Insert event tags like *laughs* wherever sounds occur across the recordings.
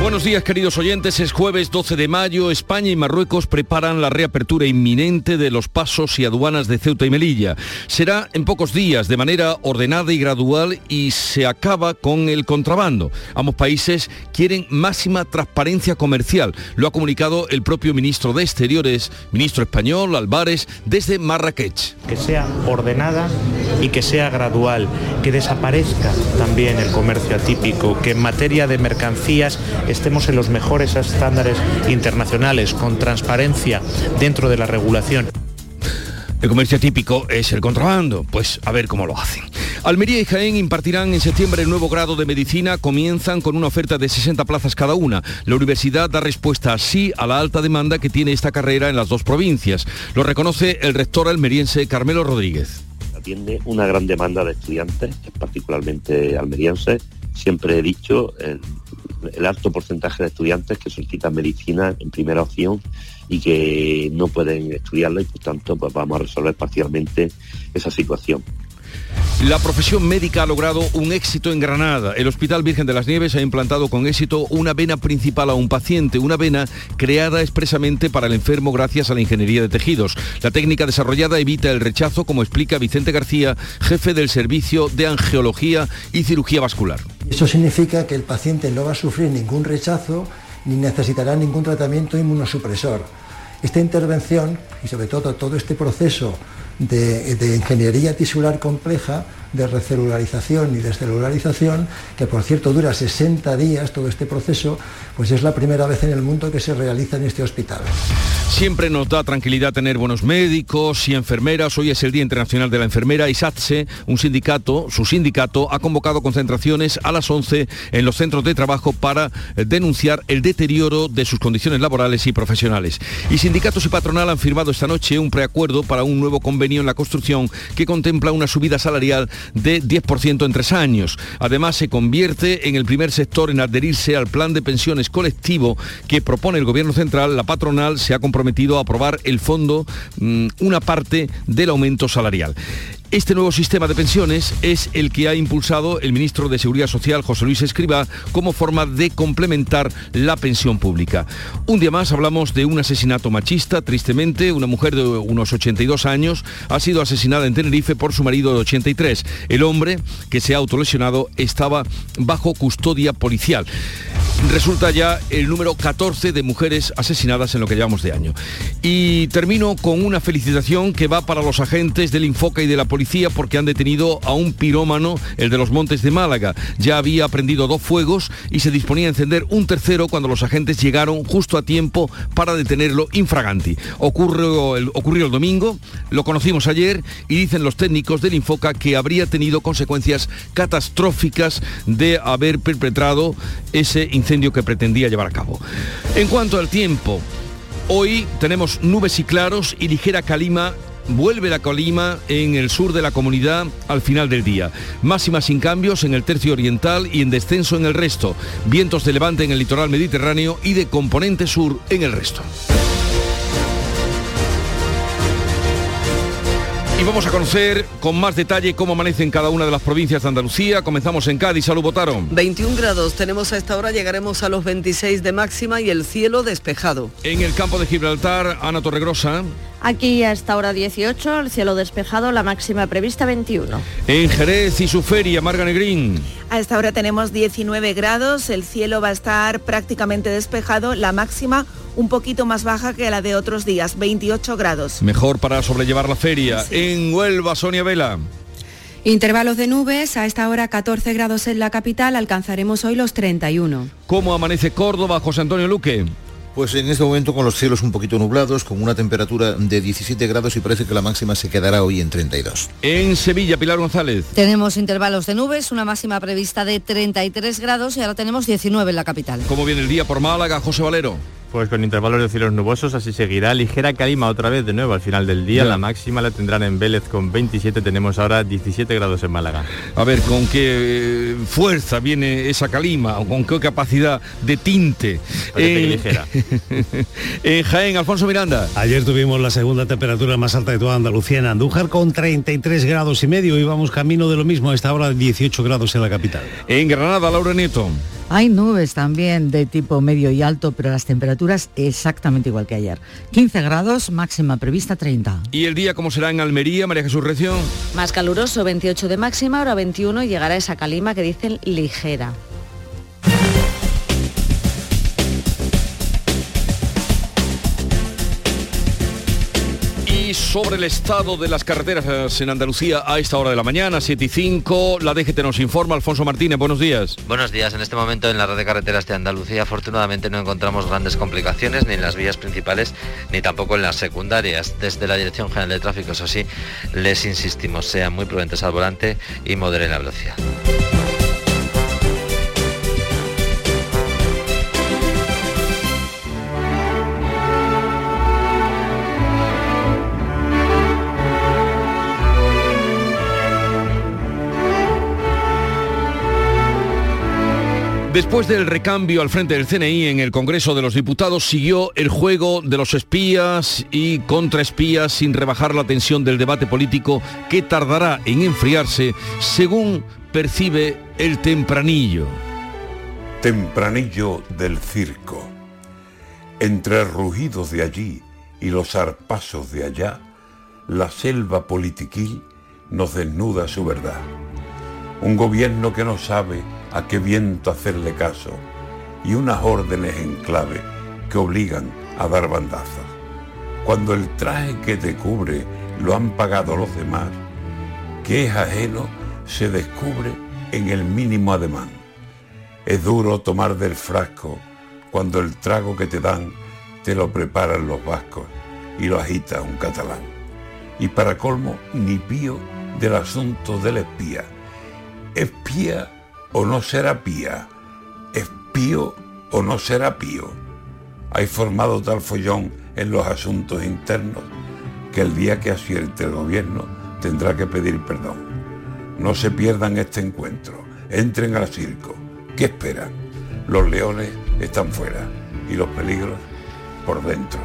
Buenos días queridos oyentes, es jueves 12 de mayo, España y Marruecos preparan la reapertura inminente de los pasos y aduanas de Ceuta y Melilla. Será en pocos días, de manera ordenada y gradual y se acaba con el contrabando. Ambos países quieren máxima transparencia comercial, lo ha comunicado el propio ministro de Exteriores, ministro español Álvarez, desde Marrakech. Que sea ordenada y que sea gradual, que desaparezca también el comercio atípico, que en materia de mercancías estemos en los mejores estándares internacionales, con transparencia dentro de la regulación. El comercio típico es el contrabando, pues a ver cómo lo hacen. Almería y Jaén impartirán en septiembre el nuevo grado de medicina, comienzan con una oferta de 60 plazas cada una. La universidad da respuesta así a la alta demanda que tiene esta carrera en las dos provincias. Lo reconoce el rector almeriense Carmelo Rodríguez. Atiende una gran demanda de estudiantes, particularmente almerienses. Siempre he dicho, el alto porcentaje de estudiantes que solicitan medicina en primera opción y que no pueden estudiarla y por tanto pues vamos a resolver parcialmente esa situación. La profesión médica ha logrado un éxito en Granada. El Hospital Virgen de las Nieves ha implantado con éxito una vena principal a un paciente, una vena creada expresamente para el enfermo gracias a la ingeniería de tejidos. La técnica desarrollada evita el rechazo, como explica Vicente García, jefe del Servicio de Angiología y Cirugía Vascular. Eso significa que el paciente no va a sufrir ningún rechazo ni necesitará ningún tratamiento inmunosupresor. Esta intervención y sobre todo todo este proceso de, de, ingeniería tisular compleja, de recelularización y descelularización, que por cierto dura 60 días todo este proceso, pues es la primera vez en el mundo que se realiza en este hospital. Siempre nos da tranquilidad tener buenos médicos y enfermeras. Hoy es el Día Internacional de la Enfermera y SATSE, un sindicato, su sindicato, ha convocado concentraciones a las 11 en los centros de trabajo para denunciar el deterioro de sus condiciones laborales y profesionales. Y sindicatos y patronal han firmado esta noche un preacuerdo para un nuevo convenio en la construcción que contempla una subida salarial de 10% en tres años. Además, se convierte en el primer sector en adherirse al plan de pensiones colectivo que propone el Gobierno Central. La patronal se ha comprometido a aprobar el fondo, mmm, una parte del aumento salarial. Este nuevo sistema de pensiones es el que ha impulsado el ministro de Seguridad Social, José Luis Escriba, como forma de complementar la pensión pública. Un día más hablamos de un asesinato machista. Tristemente, una mujer de unos 82 años ha sido asesinada en Tenerife por su marido de 83. El hombre, que se ha autolesionado, estaba bajo custodia policial. Resulta ya el número 14 de mujeres asesinadas en lo que llevamos de año. Y termino con una felicitación que va para los agentes del Infoca y de la policía porque han detenido a un pirómano, el de los Montes de Málaga. Ya había prendido dos fuegos y se disponía a encender un tercero cuando los agentes llegaron justo a tiempo para detenerlo infraganti. Ocurrió ocurrió el domingo, lo conocimos ayer y dicen los técnicos del Infoca que habría tenido consecuencias catastróficas de haber perpetrado ese incendio que pretendía llevar a cabo. En cuanto al tiempo, Hoy tenemos nubes y claros y ligera calima vuelve la colima en el sur de la comunidad al final del día. Máximas sin cambios en el tercio oriental y en descenso en el resto. Vientos de levante en el litoral mediterráneo y de componente sur en el resto. Y vamos a conocer con más detalle cómo amanece en cada una de las provincias de Andalucía. Comenzamos en Cádiz. Salud, votaron. 21 grados tenemos a esta hora, llegaremos a los 26 de máxima y el cielo despejado. En el campo de Gibraltar, Ana Torregrosa. Aquí a esta hora 18, el cielo despejado, la máxima prevista 21. En Jerez y su feria, Marga Negrín. A esta hora tenemos 19 grados, el cielo va a estar prácticamente despejado, la máxima un poquito más baja que la de otros días, 28 grados. Mejor para sobrellevar la feria. Sí. En Huelva, Sonia Vela. Intervalos de nubes, a esta hora 14 grados en la capital, alcanzaremos hoy los 31. ¿Cómo amanece Córdoba, José Antonio Luque? Pues en este momento con los cielos un poquito nublados, con una temperatura de 17 grados y parece que la máxima se quedará hoy en 32. En Sevilla, Pilar González. Tenemos intervalos de nubes, una máxima prevista de 33 grados y ahora tenemos 19 en la capital. ¿Cómo viene el día por Málaga, José Valero? Pues con intervalos de cielos nubosos así seguirá. Ligera calima otra vez de nuevo al final del día. La máxima la tendrán en Vélez con 27. Tenemos ahora 17 grados en Málaga. A ver, ¿con qué eh, fuerza viene esa calima o con qué capacidad de tinte? Eh, ligera. *laughs* en Jaén, Alfonso Miranda. Ayer tuvimos la segunda temperatura más alta de toda Andalucía en Andújar con 33 grados y medio y vamos camino de lo mismo a esta hora 18 grados en la capital. En Granada, Laura Nieto. Hay nubes también de tipo medio y alto, pero las temperaturas exactamente igual que ayer. 15 grados, máxima prevista 30. ¿Y el día cómo será en Almería, María Jesús Recio? Más caluroso, 28 de máxima, ahora 21 y llegará esa calima que dicen ligera. Sobre el estado de las carreteras en Andalucía a esta hora de la mañana, 7 y 5. La DGT nos informa. Alfonso Martínez, buenos días. Buenos días. En este momento en la red de carreteras de Andalucía afortunadamente no encontramos grandes complicaciones ni en las vías principales ni tampoco en las secundarias. Desde la Dirección General de Tráfico, eso sí, les insistimos, sean muy prudentes al volante y moderen la velocidad. Después del recambio al frente del CNI en el Congreso de los Diputados siguió el juego de los espías y contraespías sin rebajar la tensión del debate político que tardará en enfriarse según percibe el tempranillo. Tempranillo del circo. Entre rugidos de allí y los arpasos de allá, la selva politiquil nos desnuda su verdad. Un gobierno que no sabe a qué viento hacerle caso y unas órdenes en clave que obligan a dar bandazos. Cuando el traje que te cubre lo han pagado los demás, que es ajeno se descubre en el mínimo ademán. Es duro tomar del frasco cuando el trago que te dan te lo preparan los vascos y lo agita un catalán. Y para colmo, ni pío del asunto del espía. Espía o no será pía, es pío o no será pío. Hay formado tal follón en los asuntos internos que el día que acierte el gobierno tendrá que pedir perdón. No se pierdan este encuentro, entren al circo. ¿Qué esperan? Los leones están fuera y los peligros por dentro.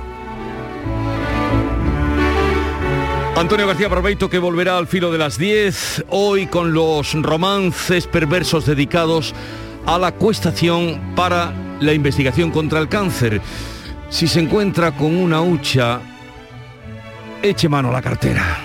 Antonio García Barbeito que volverá al filo de las 10, hoy con los romances perversos dedicados a la cuestación para la investigación contra el cáncer. Si se encuentra con una hucha, eche mano a la cartera.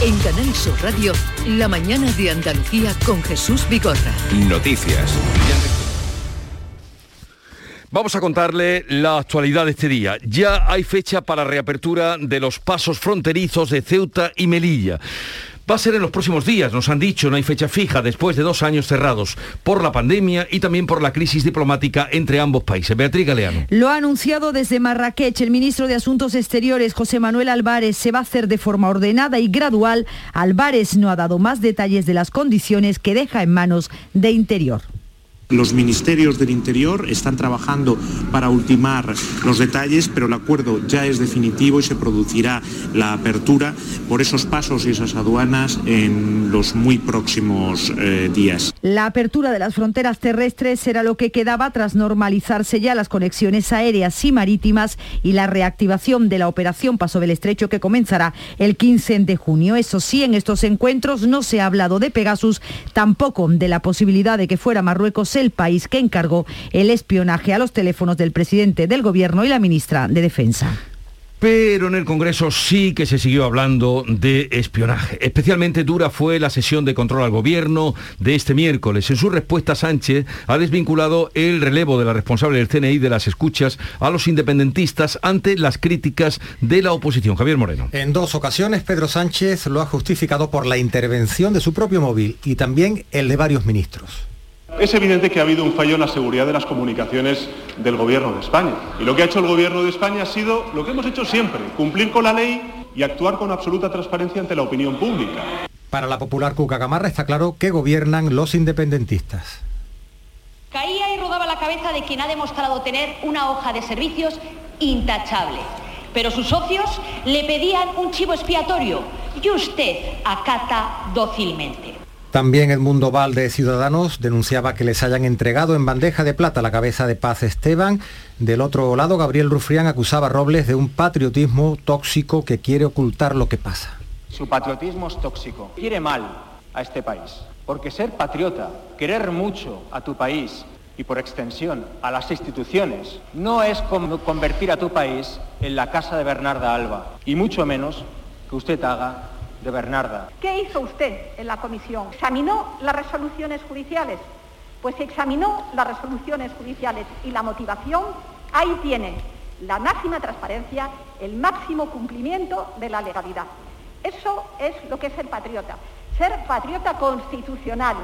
En Canal Sur Radio, la mañana de Andalucía con Jesús Bigorra. Noticias. Vamos a contarle la actualidad de este día. Ya hay fecha para reapertura de los pasos fronterizos de Ceuta y Melilla. Va a ser en los próximos días, nos han dicho, no hay fecha fija después de dos años cerrados por la pandemia y también por la crisis diplomática entre ambos países. Beatriz Galeano. Lo ha anunciado desde Marrakech el ministro de Asuntos Exteriores, José Manuel Álvarez. Se va a hacer de forma ordenada y gradual. Álvarez no ha dado más detalles de las condiciones que deja en manos de Interior. Los ministerios del Interior están trabajando para ultimar los detalles, pero el acuerdo ya es definitivo y se producirá la apertura por esos pasos y esas aduanas en los muy próximos eh, días. La apertura de las fronteras terrestres será lo que quedaba tras normalizarse ya las conexiones aéreas y marítimas y la reactivación de la operación Paso del Estrecho que comenzará el 15 de junio. Eso sí, en estos encuentros no se ha hablado de Pegasus, tampoco de la posibilidad de que fuera Marruecos el país que encargó el espionaje a los teléfonos del presidente del Gobierno y la ministra de Defensa. Pero en el Congreso sí que se siguió hablando de espionaje. Especialmente dura fue la sesión de control al gobierno de este miércoles. En su respuesta, Sánchez ha desvinculado el relevo de la responsable del CNI de las escuchas a los independentistas ante las críticas de la oposición. Javier Moreno. En dos ocasiones, Pedro Sánchez lo ha justificado por la intervención de su propio móvil y también el de varios ministros. Es evidente que ha habido un fallo en la seguridad de las comunicaciones del Gobierno de España. Y lo que ha hecho el Gobierno de España ha sido lo que hemos hecho siempre, cumplir con la ley y actuar con absoluta transparencia ante la opinión pública. Para la popular Cuca Gamarra está claro que gobiernan los independentistas. Caía y rodaba la cabeza de quien ha demostrado tener una hoja de servicios intachable. Pero sus socios le pedían un chivo expiatorio y usted acata dócilmente. También Edmundo Val de Ciudadanos denunciaba que les hayan entregado en bandeja de plata la cabeza de Paz Esteban. Del otro lado, Gabriel Rufrián acusaba a Robles de un patriotismo tóxico que quiere ocultar lo que pasa. Su patriotismo es tóxico. Quiere mal a este país. Porque ser patriota, querer mucho a tu país y por extensión a las instituciones, no es como convertir a tu país en la casa de Bernarda Alba. Y mucho menos que usted haga de Bernarda. ¿Qué hizo usted en la comisión? ¿Examinó las resoluciones judiciales? Pues si examinó las resoluciones judiciales y la motivación, ahí tiene la máxima transparencia, el máximo cumplimiento de la legalidad. Eso es lo que es ser patriota, ser patriota constitucional.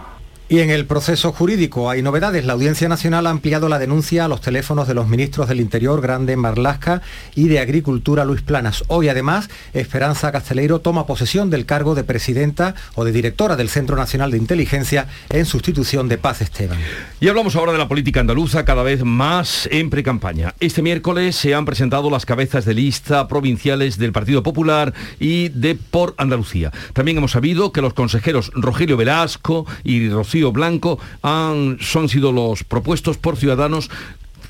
Y en el proceso jurídico hay novedades. La Audiencia Nacional ha ampliado la denuncia a los teléfonos de los ministros del Interior, Grande Marlasca, y de Agricultura, Luis Planas. Hoy, además, Esperanza Casteleiro toma posesión del cargo de presidenta o de directora del Centro Nacional de Inteligencia en sustitución de Paz Esteban. Y hablamos ahora de la política andaluza cada vez más en precampaña. Este miércoles se han presentado las cabezas de lista provinciales del Partido Popular y de Por Andalucía. También hemos sabido que los consejeros Rogelio Velasco y Rocío Blanco han, son sido los propuestos por Ciudadanos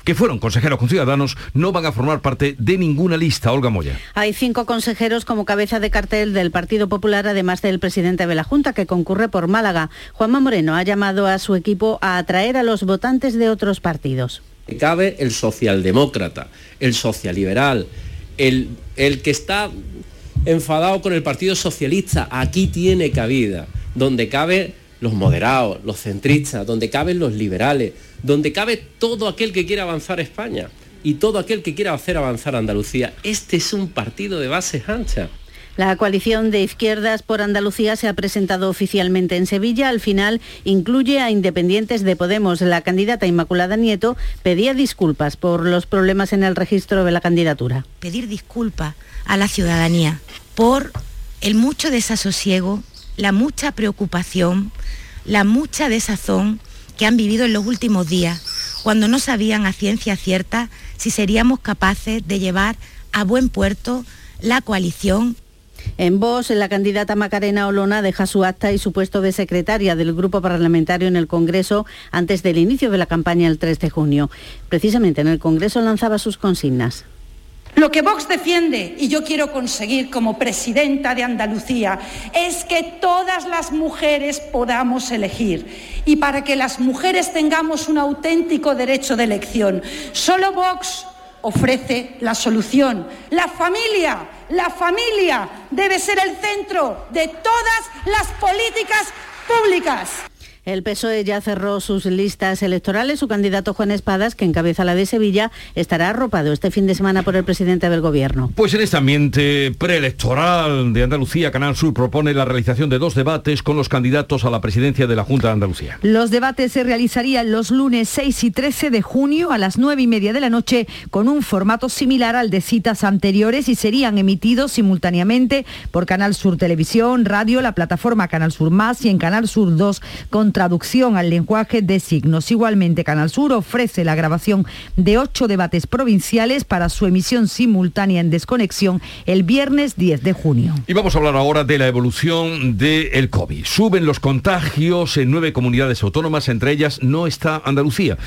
que fueron consejeros con Ciudadanos, no van a formar parte de ninguna lista. Olga Moya. Hay cinco consejeros como cabeza de cartel del Partido Popular, además del presidente de la Junta, que concurre por Málaga. Juanma Moreno ha llamado a su equipo a atraer a los votantes de otros partidos. Cabe el socialdemócrata, el socialiberal, el, el que está enfadado con el Partido Socialista. Aquí tiene cabida, donde cabe los moderados, los centristas, donde caben los liberales, donde cabe todo aquel que quiera avanzar España y todo aquel que quiera hacer avanzar Andalucía. Este es un partido de bases anchas. La coalición de izquierdas por Andalucía se ha presentado oficialmente en Sevilla. Al final incluye a independientes de Podemos. La candidata Inmaculada Nieto pedía disculpas por los problemas en el registro de la candidatura. Pedir disculpas a la ciudadanía por el mucho desasosiego, la mucha preocupación, la mucha desazón que han vivido en los últimos días, cuando no sabían a ciencia cierta si seríamos capaces de llevar a buen puerto la coalición en Vox, la candidata Macarena Olona deja su acta y su puesto de secretaria del grupo parlamentario en el Congreso antes del inicio de la campaña el 3 de junio. Precisamente en el Congreso lanzaba sus consignas. Lo que Vox defiende, y yo quiero conseguir como presidenta de Andalucía, es que todas las mujeres podamos elegir. Y para que las mujeres tengamos un auténtico derecho de elección, solo Vox ofrece la solución. La familia, la familia debe ser el centro de todas las políticas públicas. El PSOE ya cerró sus listas electorales. Su candidato Juan Espadas, que encabeza la de Sevilla, estará arropado este fin de semana por el presidente del Gobierno. Pues en este ambiente preelectoral de Andalucía, Canal Sur propone la realización de dos debates con los candidatos a la presidencia de la Junta de Andalucía. Los debates se realizarían los lunes 6 y 13 de junio a las 9 y media de la noche con un formato similar al de citas anteriores y serían emitidos simultáneamente por Canal Sur Televisión, Radio, la plataforma Canal Sur Más y en Canal Sur 2 con traducción al lenguaje de signos. Igualmente, Canal Sur ofrece la grabación de ocho debates provinciales para su emisión simultánea en desconexión el viernes 10 de junio. Y vamos a hablar ahora de la evolución del COVID. Suben los contagios en nueve comunidades autónomas, entre ellas no está Andalucía.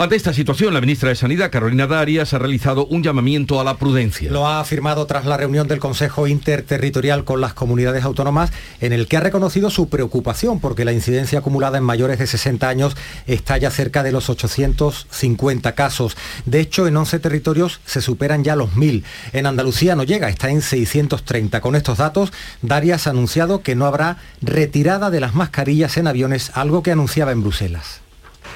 Ante esta situación, la ministra de Sanidad, Carolina Darias, ha realizado un llamamiento a la prudencia. Lo ha afirmado tras la reunión del Consejo Interterritorial con las comunidades autónomas, en el que ha reconocido su preocupación porque la incidencia acumulada en mayores de 60 años está ya cerca de los 850 casos. De hecho, en 11 territorios se superan ya los 1.000. En Andalucía no llega, está en 630. Con estos datos, Darias ha anunciado que no habrá retirada de las mascarillas en aviones, algo que anunciaba en Bruselas.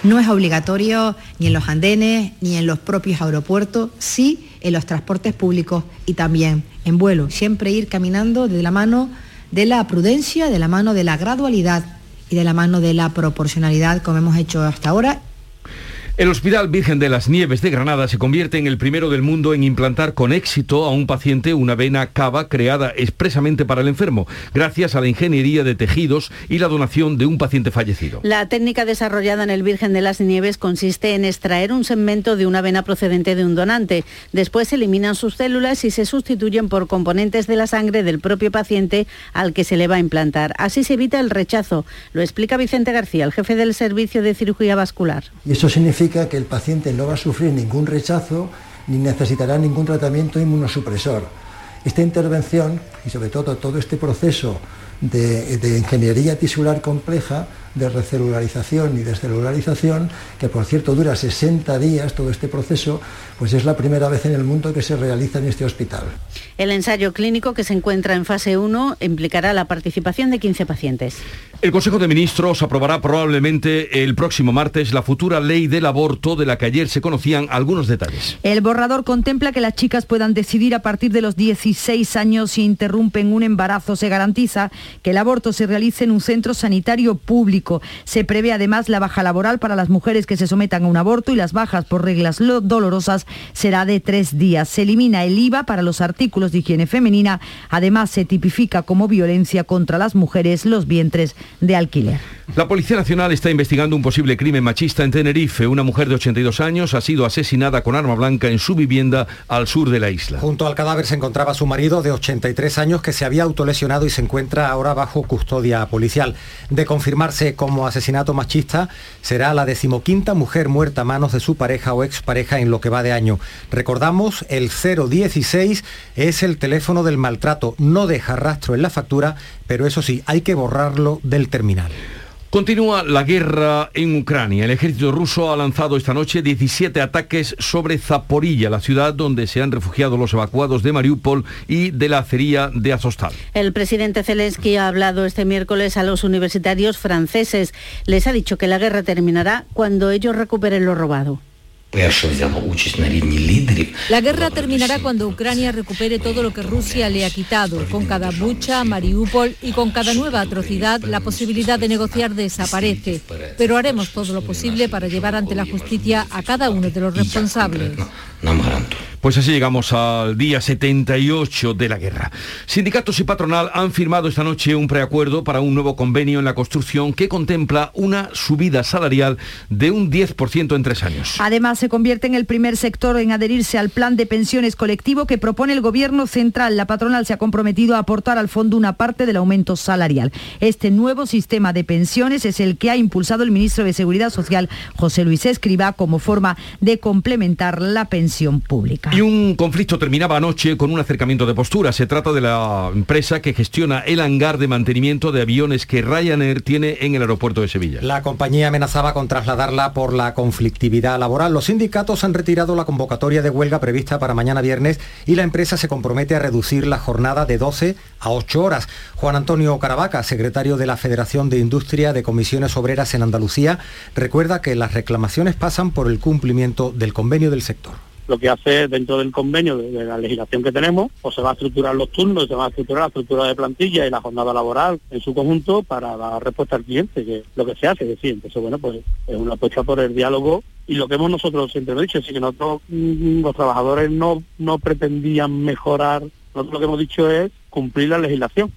No es obligatorio ni en los andenes ni en los propios aeropuertos, sí en los transportes públicos y también en vuelo. Siempre ir caminando de la mano de la prudencia, de la mano de la gradualidad y de la mano de la proporcionalidad como hemos hecho hasta ahora. El Hospital Virgen de las Nieves de Granada se convierte en el primero del mundo en implantar con éxito a un paciente una vena cava creada expresamente para el enfermo, gracias a la ingeniería de tejidos y la donación de un paciente fallecido. La técnica desarrollada en el Virgen de las Nieves consiste en extraer un segmento de una vena procedente de un donante. Después se eliminan sus células y se sustituyen por componentes de la sangre del propio paciente al que se le va a implantar. Así se evita el rechazo. Lo explica Vicente García, el jefe del Servicio de Cirugía Vascular. Y eso significa que el paciente no va a sufrir ningún rechazo ni necesitará ningún tratamiento inmunosupresor. Esta intervención y sobre todo todo este proceso de, de ingeniería tisular compleja de recelularización y descelularización, que por cierto dura 60 días todo este proceso, pues es la primera vez en el mundo que se realiza en este hospital. El ensayo clínico que se encuentra en fase 1 implicará la participación de 15 pacientes. El Consejo de Ministros aprobará probablemente el próximo martes la futura ley del aborto de la que ayer se conocían algunos detalles. El borrador contempla que las chicas puedan decidir a partir de los 16 años si interrumpen un embarazo. Se garantiza que el aborto se realice en un centro sanitario público se prevé además la baja laboral para las mujeres que se sometan a un aborto y las bajas por reglas dolorosas será de tres días. Se elimina el IVA para los artículos de higiene femenina. Además, se tipifica como violencia contra las mujeres los vientres de alquiler. La Policía Nacional está investigando un posible crimen machista en Tenerife. Una mujer de 82 años ha sido asesinada con arma blanca en su vivienda al sur de la isla. Junto al cadáver se encontraba su marido de 83 años que se había autolesionado y se encuentra ahora bajo custodia policial. De confirmarse como asesinato machista, será la decimoquinta mujer muerta a manos de su pareja o expareja en lo que va de año. Recordamos, el 016 es el teléfono del maltrato. No deja rastro en la factura, pero eso sí, hay que borrarlo del terminal. Continúa la guerra en Ucrania. El ejército ruso ha lanzado esta noche 17 ataques sobre Zaporilla, la ciudad donde se han refugiado los evacuados de Mariupol y de la acería de Azostal. El presidente Zelensky ha hablado este miércoles a los universitarios franceses. Les ha dicho que la guerra terminará cuando ellos recuperen lo robado. La guerra terminará cuando Ucrania recupere todo lo que Rusia le ha quitado. Con cada bucha, Mariupol y con cada nueva atrocidad, la posibilidad de negociar desaparece. Pero haremos todo lo posible para llevar ante la justicia a cada uno de los responsables. Pues así llegamos al día 78 de la guerra. Sindicatos y patronal han firmado esta noche un preacuerdo para un nuevo convenio en la construcción que contempla una subida salarial de un 10% en tres años. Además, se convierte en el primer sector en adherirse al plan de pensiones colectivo que propone el Gobierno central. La patronal se ha comprometido a aportar al fondo una parte del aumento salarial. Este nuevo sistema de pensiones es el que ha impulsado el ministro de Seguridad Social, José Luis Escriba, como forma de complementar la pensión pública. Y un conflicto terminaba anoche con un acercamiento de postura. Se trata de la empresa que gestiona el hangar de mantenimiento de aviones que Ryanair tiene en el aeropuerto de Sevilla. La compañía amenazaba con trasladarla por la conflictividad laboral. Los sindicatos han retirado la convocatoria de huelga prevista para mañana viernes y la empresa se compromete a reducir la jornada de 12 a 8 horas. Juan Antonio Caravaca, secretario de la Federación de Industria de Comisiones Obreras en Andalucía, recuerda que las reclamaciones pasan por el cumplimiento del convenio del sector lo que hace dentro del convenio de, la legislación que tenemos, pues se va a estructurar los turnos, se va a estructurar la estructura de plantilla y la jornada laboral en su conjunto para dar respuesta al cliente, que lo que se hace, decir, entonces bueno, pues es una apuesta por el diálogo y lo que hemos nosotros siempre dicho, es que nosotros mm, los trabajadores no, no pretendían mejorar, nosotros lo que hemos dicho es cumplir la legislación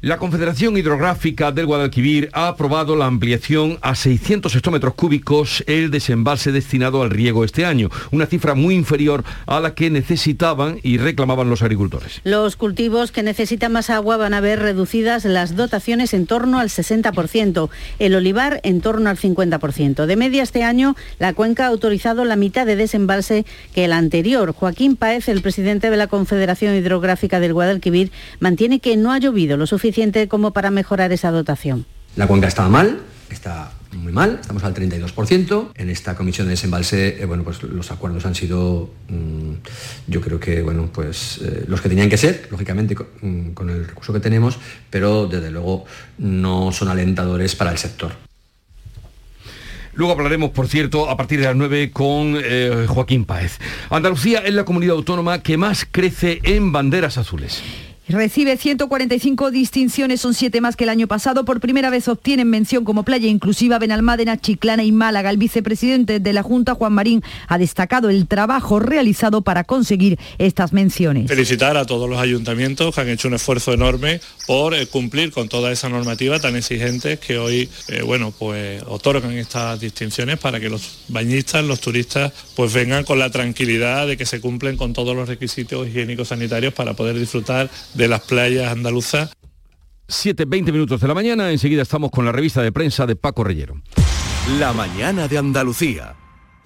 La Confederación Hidrográfica del Guadalquivir ha aprobado la ampliación a 600 hectómetros cúbicos el desembalse destinado al riego este año, una cifra muy inferior a la que necesitaban y reclamaban los agricultores. Los cultivos que necesitan más agua van a ver reducidas las dotaciones en torno al 60%, el olivar en torno al 50%. De media este año, la cuenca ha autorizado la mitad de desembalse que el anterior. Joaquín Paez, el presidente de la Confederación Hidrográfica del Guadalquivir, mantiene que no ha llovido lo suficiente como para mejorar esa dotación? La cuenca estaba mal, está muy mal, estamos al 32%. En esta comisión de desembalse, eh, bueno, pues los acuerdos han sido, mm, yo creo que, bueno, pues eh, los que tenían que ser, lógicamente, mm, con, el recurso que tenemos, pero desde luego no son alentadores para el sector. Luego hablaremos, por cierto, a partir de las 9 con eh, Joaquín Páez. Andalucía es la comunidad autónoma que más crece en banderas azules. Recibe 145 distinciones, son siete más que el año pasado. Por primera vez obtienen mención como playa inclusiva Benalmádena, Chiclana y Málaga. El vicepresidente de la Junta, Juan Marín, ha destacado el trabajo realizado para conseguir estas menciones. Felicitar a todos los ayuntamientos que han hecho un esfuerzo enorme por eh, cumplir con toda esa normativa tan exigente que hoy, eh, bueno, pues otorgan estas distinciones para que los bañistas, los turistas, pues vengan con la tranquilidad de que se cumplen con todos los requisitos higiénicos sanitarios para poder disfrutar de las playas andaluzas. 7, 20 minutos de la mañana, enseguida estamos con la revista de prensa de Paco Reyero. La mañana de Andalucía.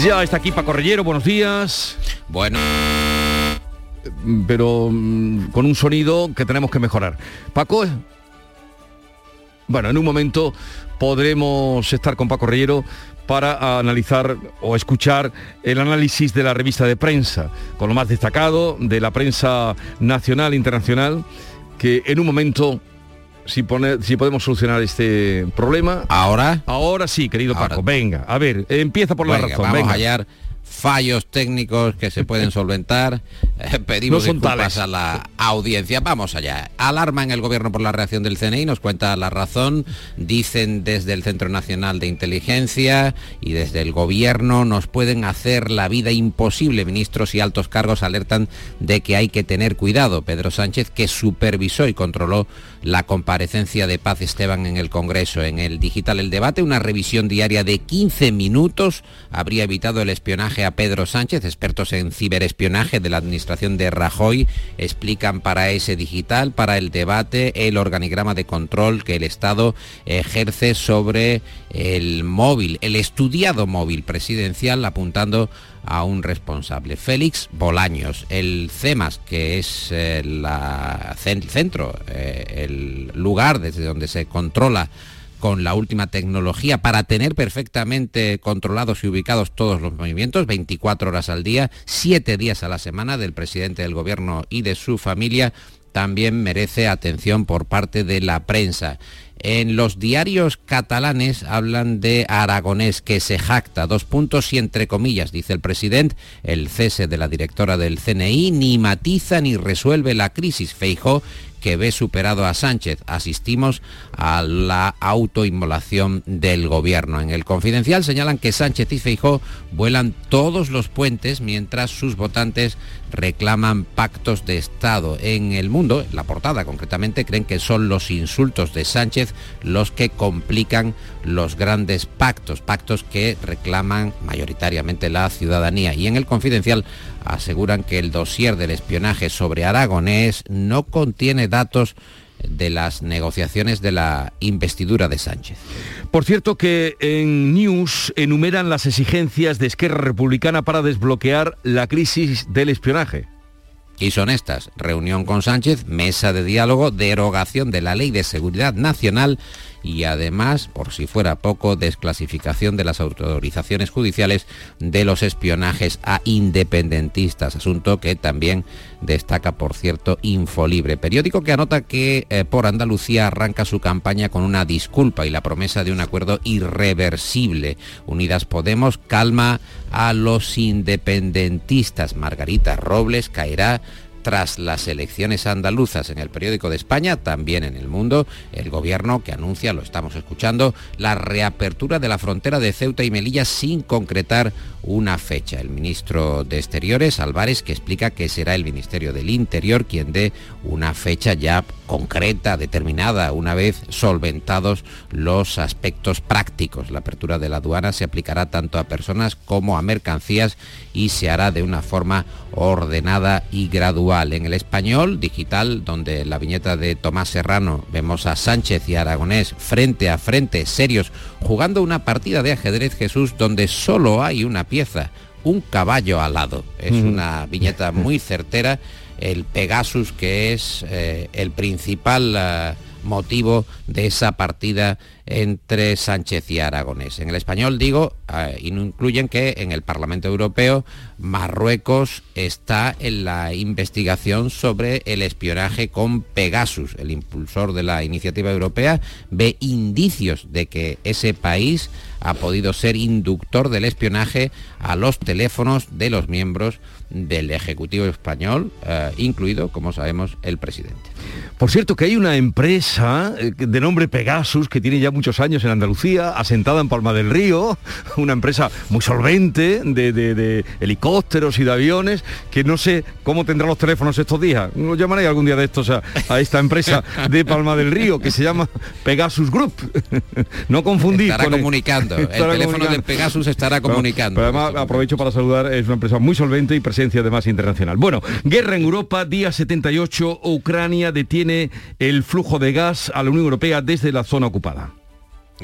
Ya está aquí Paco Rellero, buenos días. Bueno. Pero mm, con un sonido que tenemos que mejorar. Paco, bueno, en un momento podremos estar con Paco Rellero para analizar o escuchar el análisis de la revista de prensa, con lo más destacado de la prensa nacional e internacional, que en un momento si, si podemos solucionar este problema. ¿Ahora? Ahora sí, querido Paco. Venga, a ver, empieza por la razón. Vamos a hallar fallos técnicos que se pueden *laughs* solventar. Eh, pedimos disculpas a la audiencia. Vamos allá. Alarma en el gobierno por la reacción del CNI, nos cuenta la razón. Dicen desde el Centro Nacional de Inteligencia y desde el gobierno nos pueden hacer la vida imposible. Ministros y altos cargos alertan de que hay que tener cuidado. Pedro Sánchez, que supervisó y controló la comparecencia de Paz Esteban en el Congreso. En el digital El Debate, una revisión diaria de 15 minutos habría evitado el espionaje a Pedro Sánchez. Expertos en ciberespionaje de la administración de Rajoy explican para ese digital, para el debate, el organigrama de control que el Estado ejerce sobre el móvil, el estudiado móvil presidencial, apuntando a un responsable. Félix Bolaños, el CEMAS, que es eh, el centro, eh, el lugar desde donde se controla con la última tecnología para tener perfectamente controlados y ubicados todos los movimientos, 24 horas al día, 7 días a la semana del presidente del gobierno y de su familia, también merece atención por parte de la prensa. En los diarios catalanes hablan de Aragonés que se jacta, dos puntos y entre comillas, dice el presidente, el cese de la directora del CNI ni matiza ni resuelve la crisis. Feijó que ve superado a Sánchez. Asistimos a la autoinmolación del gobierno. En el confidencial señalan que Sánchez y Feijó vuelan todos los puentes mientras sus votantes reclaman pactos de Estado. En el mundo, la portada concretamente, creen que son los insultos de Sánchez los que complican los grandes pactos, pactos que reclaman mayoritariamente la ciudadanía. Y en el confidencial aseguran que el dossier del espionaje sobre Aragonés no contiene datos de las negociaciones de la investidura de Sánchez. Por cierto que en News enumeran las exigencias de Esquerra Republicana para desbloquear la crisis del espionaje. Y son estas, reunión con Sánchez, mesa de diálogo, derogación de la Ley de Seguridad Nacional y además, por si fuera poco, desclasificación de las autorizaciones judiciales de los espionajes a independentistas, asunto que también destaca, por cierto, Infolibre, periódico que anota que eh, por Andalucía arranca su campaña con una disculpa y la promesa de un acuerdo irreversible. Unidas Podemos calma a los independentistas. Margarita Robles caerá tras las elecciones andaluzas en el periódico de España, también en el mundo, el gobierno que anuncia, lo estamos escuchando, la reapertura de la frontera de Ceuta y Melilla sin concretar una fecha. El ministro de Exteriores, Álvarez, que explica que será el Ministerio del Interior quien dé una fecha ya concreta, determinada, una vez solventados los aspectos prácticos. La apertura de la aduana se aplicará tanto a personas como a mercancías y se hará de una forma ordenada y gradual. En el español digital, donde la viñeta de Tomás Serrano vemos a Sánchez y Aragonés frente a frente, serios, jugando una partida de ajedrez Jesús donde solo hay una un caballo alado. Es una viñeta muy certera, el Pegasus que es eh, el principal... Eh, motivo de esa partida entre Sánchez y Aragonés. En el español digo, eh, y no incluyen que en el Parlamento Europeo Marruecos está en la investigación sobre el espionaje con Pegasus. El impulsor de la iniciativa europea ve indicios de que ese país ha podido ser inductor del espionaje a los teléfonos de los miembros del Ejecutivo español, eh, incluido, como sabemos, el presidente. Por cierto, que hay una empresa eh, de nombre Pegasus que tiene ya muchos años en Andalucía, asentada en Palma del Río, *laughs* una empresa muy solvente de, helicópteros y de aviones, que no sé cómo tendrá los teléfonos estos días. Nos llamaré algún día de estos a, esta empresa de Palma del Río, que se llama Pegasus Group. *laughs* no confundir. Estará comunicando. *laughs* El, teléfono de Pegasus estará comunicando. Pero además aprovecho para saludar, es una empresa muy solvente y presencia además internacional. Bueno, guerra en Europa, día 78, Ucrania detiene el flujo de gas a la Unión Europea desde la zona ocupada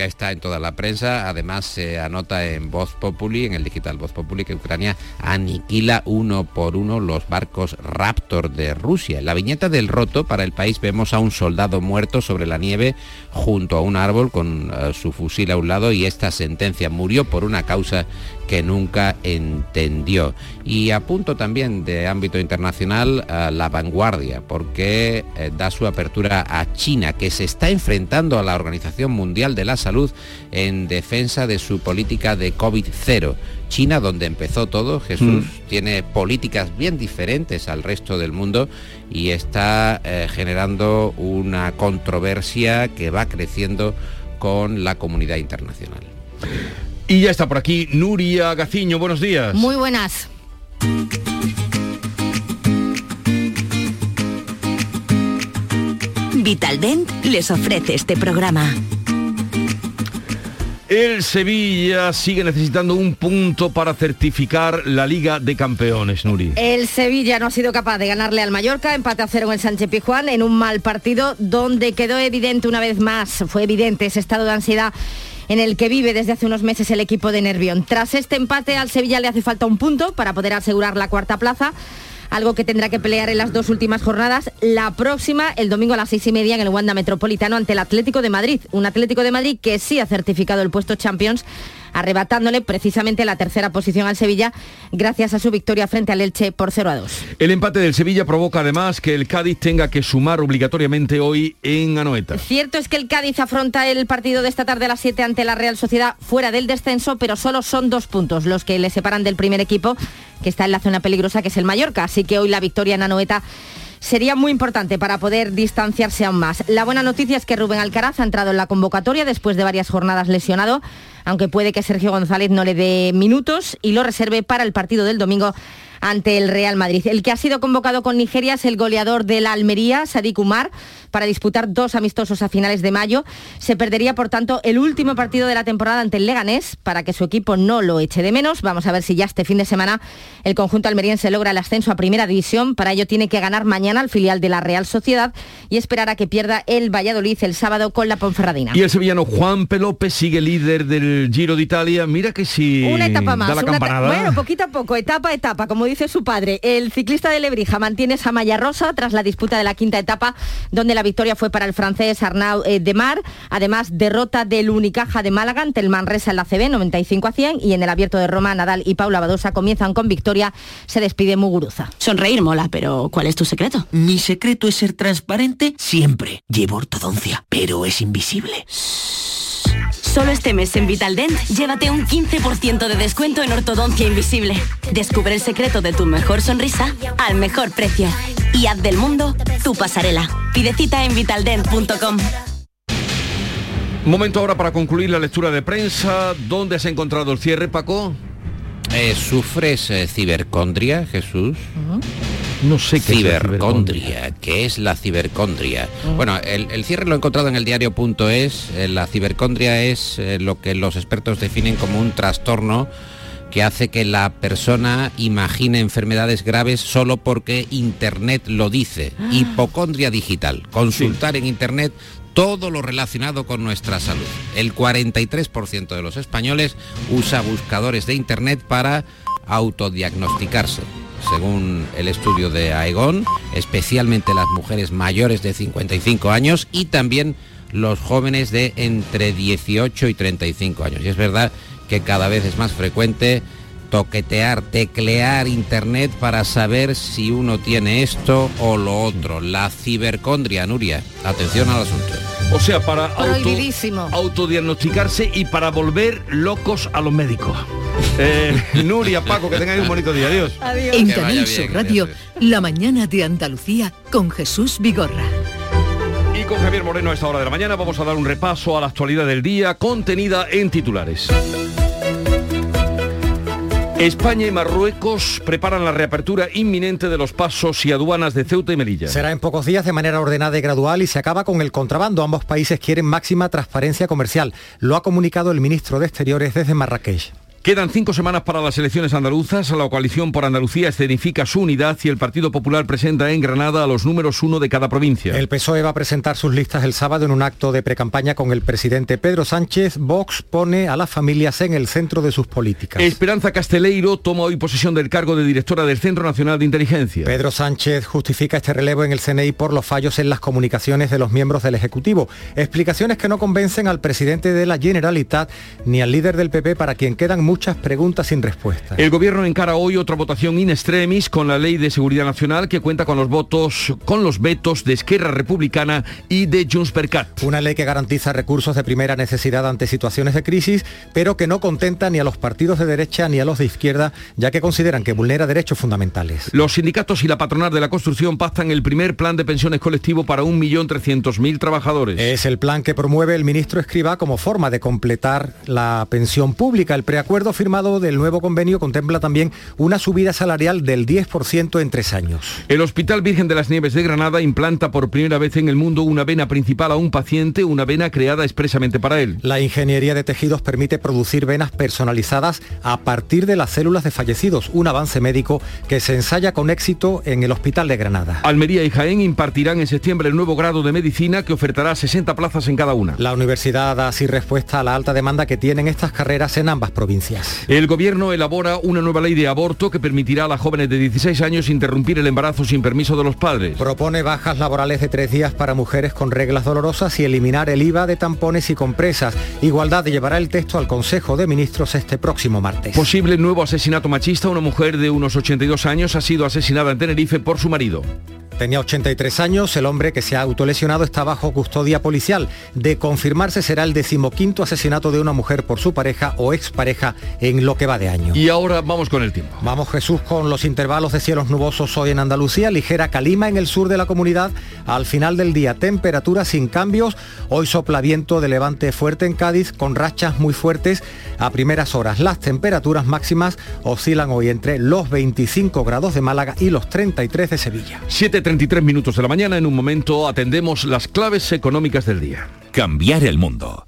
está en toda la prensa. Además se anota en Voz Populi, en el digital Voz Populi, que Ucrania aniquila uno por uno los barcos Raptor de Rusia. En la viñeta del roto para el país vemos a un soldado muerto sobre la nieve junto a un árbol con eh, su fusil a un lado y esta sentencia murió por una causa que nunca entendió. Y a punto también de ámbito internacional la vanguardia, porque eh, da su apertura a China, que se está enfrentando a la Organización Mundial de la Salud en defensa de su política de COVID-0. China, donde empezó todo, Jesús mm. tiene políticas bien diferentes al resto del mundo y está eh, generando una controversia que va creciendo con la comunidad internacional. Y ya está por aquí Nuria Gaciño, buenos días. Muy buenas. Vitaldent les ofrece este programa. El Sevilla sigue necesitando un punto para certificar la Liga de Campeones, Nuri. El Sevilla no ha sido capaz de ganarle al Mallorca, empate a cero en el Sánchez Pijuán, en un mal partido donde quedó evidente una vez más, fue evidente ese estado de ansiedad en el que vive desde hace unos meses el equipo de Nervión. Tras este empate al Sevilla le hace falta un punto para poder asegurar la cuarta plaza algo que tendrá que pelear en las dos últimas jornadas. La próxima, el domingo a las seis y media en el Wanda Metropolitano ante el Atlético de Madrid. Un Atlético de Madrid que sí ha certificado el puesto Champions arrebatándole precisamente la tercera posición al Sevilla gracias a su victoria frente al Elche por 0 a 2. El empate del Sevilla provoca además que el Cádiz tenga que sumar obligatoriamente hoy en Anoeta. Cierto es que el Cádiz afronta el partido de esta tarde a las 7 ante la Real Sociedad fuera del descenso, pero solo son dos puntos los que le separan del primer equipo que está en la zona peligrosa que es el Mallorca. Así que hoy la victoria en Anoeta sería muy importante para poder distanciarse aún más. La buena noticia es que Rubén Alcaraz ha entrado en la convocatoria después de varias jornadas lesionado, aunque puede que Sergio González no le dé minutos y lo reserve para el partido del domingo ante el Real Madrid. El que ha sido convocado con Nigeria es el goleador de la Almería, Sadik Umar, para disputar dos amistosos a finales de mayo. Se perdería, por tanto, el último partido de la temporada ante el Leganés para que su equipo no lo eche de menos. Vamos a ver si ya este fin de semana el conjunto almeriense logra el ascenso a primera división. Para ello tiene que ganar mañana al filial de la Real Sociedad y esperar a que pierda el Valladolid el sábado con la Ponferradina. Y el sevillano Juan Pelope sigue líder del Giro de Italia. Mira que si una etapa más, da la campanada. bueno, poquito a poco, etapa a etapa, como dice su padre. El ciclista de Lebrija mantiene esa malla rosa tras la disputa de la quinta etapa, donde la victoria fue para el francés Arnaud eh, de Mar. Además, derrota del Unicaja de Málaga ante el Manresa en la CB, 95 a 100. Y en el abierto de Roma, Nadal y Paula Badosa comienzan con victoria. Se despide Muguruza. Sonreír mola, pero ¿cuál es tu secreto? Mi secreto es ser transparente siempre. Llevo ortodoncia, pero es invisible. Solo este mes en Vitaldent, llévate un 15% de descuento en ortodoncia invisible. Descubre el secreto de tu mejor sonrisa al mejor precio. Y haz del mundo tu pasarela. Pide cita en vitaldent.com. Momento ahora para concluir la lectura de prensa. ¿Dónde has encontrado el cierre, Paco? Eh, ¿Sufres eh, cibercondria, Jesús? No sé qué cibercondria. ¿Qué es la cibercondria? Bueno, el, cierre lo he encontrado en el diario.es. Eh, la cibercondria es lo que los expertos definen como un trastorno que hace que la persona imagine enfermedades graves solo porque Internet lo dice. Ah. Hipocondria digital. Consultar en Internet todo lo relacionado con nuestra salud. El 43% de los españoles usa buscadores de Internet para autodiagnosticarse. Según el estudio de Aegon, especialmente las mujeres mayores de 55 años y también los jóvenes de entre 18 y 35 años. Y es verdad que cada vez es más frecuente toquetear, teclear internet para saber si uno tiene esto o lo otro. La cibercondria, Nuria. Atención al asunto. O sea, para autodiagnosticarse y para volver locos a los médicos. Eh, Nuria, Paco, que tengáis un bonito día. Adiós. Adiós. En Canal Radio, la mañana de Andalucía con Jesús Vigorra. Y con Javier Moreno a esta hora de la mañana vamos a dar un repaso a la actualidad del día contenida en titulares. España y Marruecos preparan la reapertura inminente de los pasos y aduanas de Ceuta y Melilla. Será en pocos días de manera ordenada y gradual y se acaba con el contrabando. Ambos países quieren máxima transparencia comercial. Lo ha comunicado el ministro de Exteriores desde Marrakech. Quedan cinco semanas para las elecciones andaluzas. La coalición por Andalucía escenifica su unidad y el Partido Popular presenta en Granada a los números uno de cada provincia. El PSOE va a presentar sus listas el sábado en un acto de precampaña con el presidente Pedro Sánchez. Vox pone a las familias en el centro de sus políticas. Esperanza Casteleiro toma hoy posesión del cargo de directora del Centro Nacional de Inteligencia. Pedro Sánchez justifica este relevo en el CNI por los fallos en las comunicaciones de los miembros del Ejecutivo. Explicaciones que no convencen al presidente de la Generalitat ni al líder del PP para quien quedan muchas muchas preguntas sin respuesta. El gobierno encara hoy otra votación in extremis con la Ley de Seguridad Nacional que cuenta con los votos, con los vetos de Esquerra Republicana y de Junts per Cat. Una ley que garantiza recursos de primera necesidad ante situaciones de crisis, pero que no contenta ni a los partidos de derecha ni a los de izquierda, ya que consideran que vulnera derechos fundamentales. Los sindicatos y la patronal de la construcción pactan el primer plan de pensiones colectivo para 1.300.000 trabajadores. Es el plan que promueve el ministro Escriba como forma de completar la pensión pública. El preacuerdo firmado del nuevo convenio contempla también una subida salarial del 10% en tres años. El Hospital Virgen de las Nieves de Granada implanta por primera vez en el mundo una vena principal a un paciente, una vena creada expresamente para él. La ingeniería de tejidos permite producir venas personalizadas a partir de las células de fallecidos, un avance médico que se ensaya con éxito en el Hospital de Granada. Almería y Jaén impartirán en septiembre el nuevo grado de medicina que ofertará 60 plazas en cada una. La universidad da así respuesta a la alta demanda que tienen estas carreras en ambas provincias. El gobierno elabora una nueva ley de aborto que permitirá a las jóvenes de 16 años interrumpir el embarazo sin permiso de los padres. Propone bajas laborales de tres días para mujeres con reglas dolorosas y eliminar el IVA de tampones y compresas. Igualdad llevará el texto al Consejo de Ministros este próximo martes. Posible nuevo asesinato machista. Una mujer de unos 82 años ha sido asesinada en Tenerife por su marido. Tenía 83 años, el hombre que se ha autolesionado está bajo custodia policial. De confirmarse será el decimoquinto asesinato de una mujer por su pareja o expareja en lo que va de año. Y ahora vamos con el tiempo. Vamos Jesús con los intervalos de cielos nubosos hoy en Andalucía, ligera calima en el sur de la comunidad. Al final del día, temperatura sin cambios. Hoy sopla viento de levante fuerte en Cádiz con rachas muy fuertes a primeras horas. Las temperaturas máximas oscilan hoy entre los 25 grados de Málaga y los 33 de Sevilla. 33 minutos de la mañana. En un momento atendemos las claves económicas del día. Cambiar el mundo.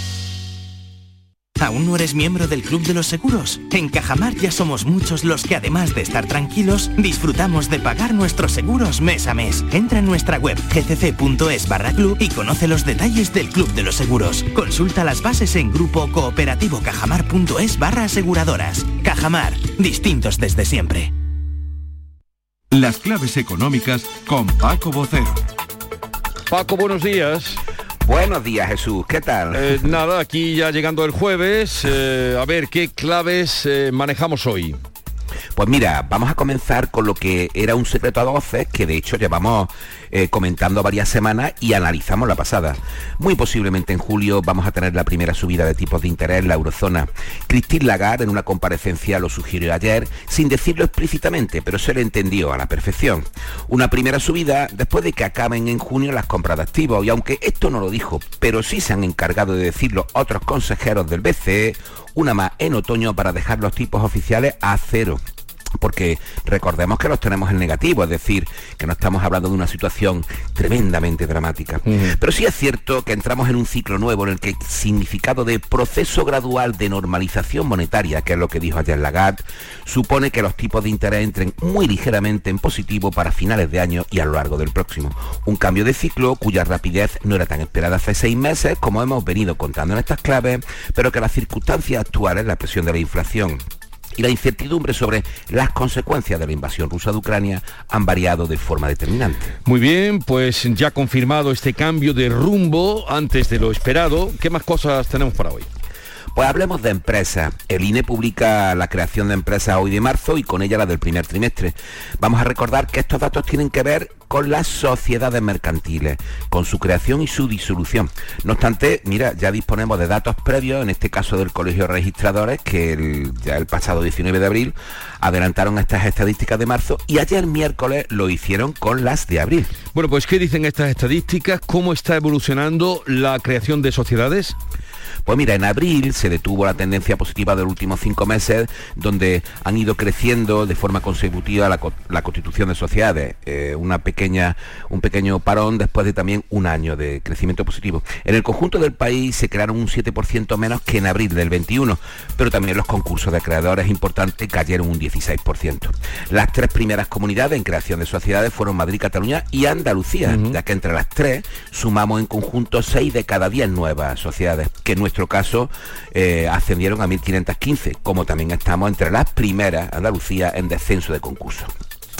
¿Aún no eres miembro del Club de los Seguros? En Cajamar ya somos muchos los que además de estar tranquilos, disfrutamos de pagar nuestros seguros mes a mes. Entra en nuestra web gcc.es barra club y conoce los detalles del Club de los Seguros. Consulta las bases en grupo cooperativo cajamar.es barra aseguradoras. Cajamar, distintos desde siempre. Las claves económicas con Paco Bocero. Paco, buenos días. Buenos días Jesús, ¿qué tal? Eh, nada, aquí ya llegando el jueves, eh, a ver qué claves eh, manejamos hoy. Pues mira, vamos a comenzar con lo que era un secreto a voces, que de hecho llevamos eh, comentando varias semanas y analizamos la pasada. Muy posiblemente en julio vamos a tener la primera subida de tipos de interés en la eurozona. Christine Lagarde en una comparecencia lo sugirió ayer, sin decirlo explícitamente, pero se le entendió a la perfección. Una primera subida después de que acaben en junio las compras de activos, y aunque esto no lo dijo, pero sí se han encargado de decirlo otros consejeros del BCE, una más en otoño para dejar los tipos oficiales a cero porque recordemos que los tenemos en negativo, es decir, que no estamos hablando de una situación tremendamente dramática. Pero sí es cierto que entramos en un ciclo nuevo en el que el significado de proceso gradual de normalización monetaria, que es lo que dijo ayer Lagarde, supone que los tipos de interés entren muy ligeramente en positivo para finales de año y a lo largo del próximo. Un cambio de ciclo cuya rapidez no era tan esperada hace seis meses, como hemos venido contando en estas claves, pero que las circunstancias actuales, la presión de la inflación, y la incertidumbre sobre las consecuencias de la invasión rusa de Ucrania han variado de forma determinante. Muy bien, pues ya confirmado este cambio de rumbo antes de lo esperado. ¿Qué más cosas tenemos para hoy? Pues hablemos de empresas. El INE publica la creación de empresas hoy de marzo y con ella la del primer trimestre. Vamos a recordar que estos datos tienen que ver con las sociedades mercantiles, con su creación y su disolución. No obstante, mira, ya disponemos de datos previos, en este caso del Colegio de Registradores, que ya el pasado 19 de abril adelantaron estas estadísticas de marzo y ayer miércoles lo hicieron con las de abril. Bueno, pues ¿qué dicen estas estadísticas? ¿Cómo está evolucionando la creación de sociedades? Pues mira, en abril se detuvo la tendencia positiva de los últimos cinco meses, donde han ido creciendo de forma consecutiva la, constitución de sociedades, eh, una pequeña, un pequeño parón después de también un año de crecimiento positivo. En el conjunto del país se crearon un 7% menos que en abril del 21, pero también los concursos de creadores importantes cayeron un 16%. Las tres primeras comunidades en creación de sociedades fueron Madrid, Cataluña y Andalucía, ya que entre las tres sumamos en conjunto 6 de cada 10 nuevas sociedades, que no nuestro caso eh, ascendieron a 1.515, como también estamos entre las primeras Andalucía en descenso de concurso.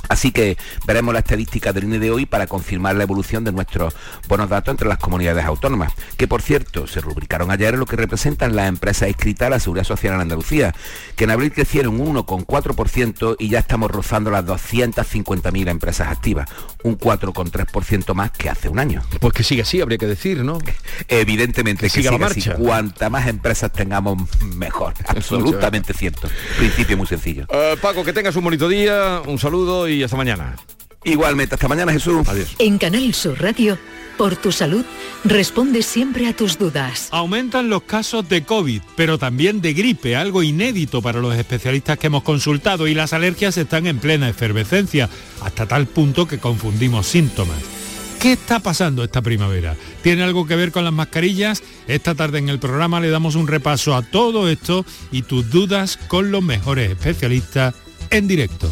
Así que veremos la estadística del INE de hoy para confirmar la evolución de nuestros buenos datos entre las comunidades autónomas, que por cierto se rubricaron ayer lo que representan las empresas inscritas a la Seguridad Social en Andalucía, que en abril crecieron un 1,4% y ya estamos rozando las 250.000 empresas activas, un 4,3% más que hace un año. Pues que sigue así, habría que decir, ¿no? *laughs* Evidentemente que, siga, la Así. Cuanta más empresas tengamos, mejor. Absolutamente cierto. Principio muy sencillo. Eh, Paco, que tengas un bonito día, un saludo y hasta mañana. Igualmente, hasta mañana Jesús. Adiós. En Canal Sur Radio, por tu salud, responde siempre a tus dudas. Aumentan los casos de COVID, pero también de gripe, algo inédito para los especialistas que hemos consultado y las alergias están en plena efervescencia, hasta tal punto que confundimos síntomas. ¿Qué está pasando esta primavera? ¿Tiene algo que ver con las mascarillas? Esta tarde en el programa le damos un repaso a todo esto y tus dudas con los mejores especialistas en directo.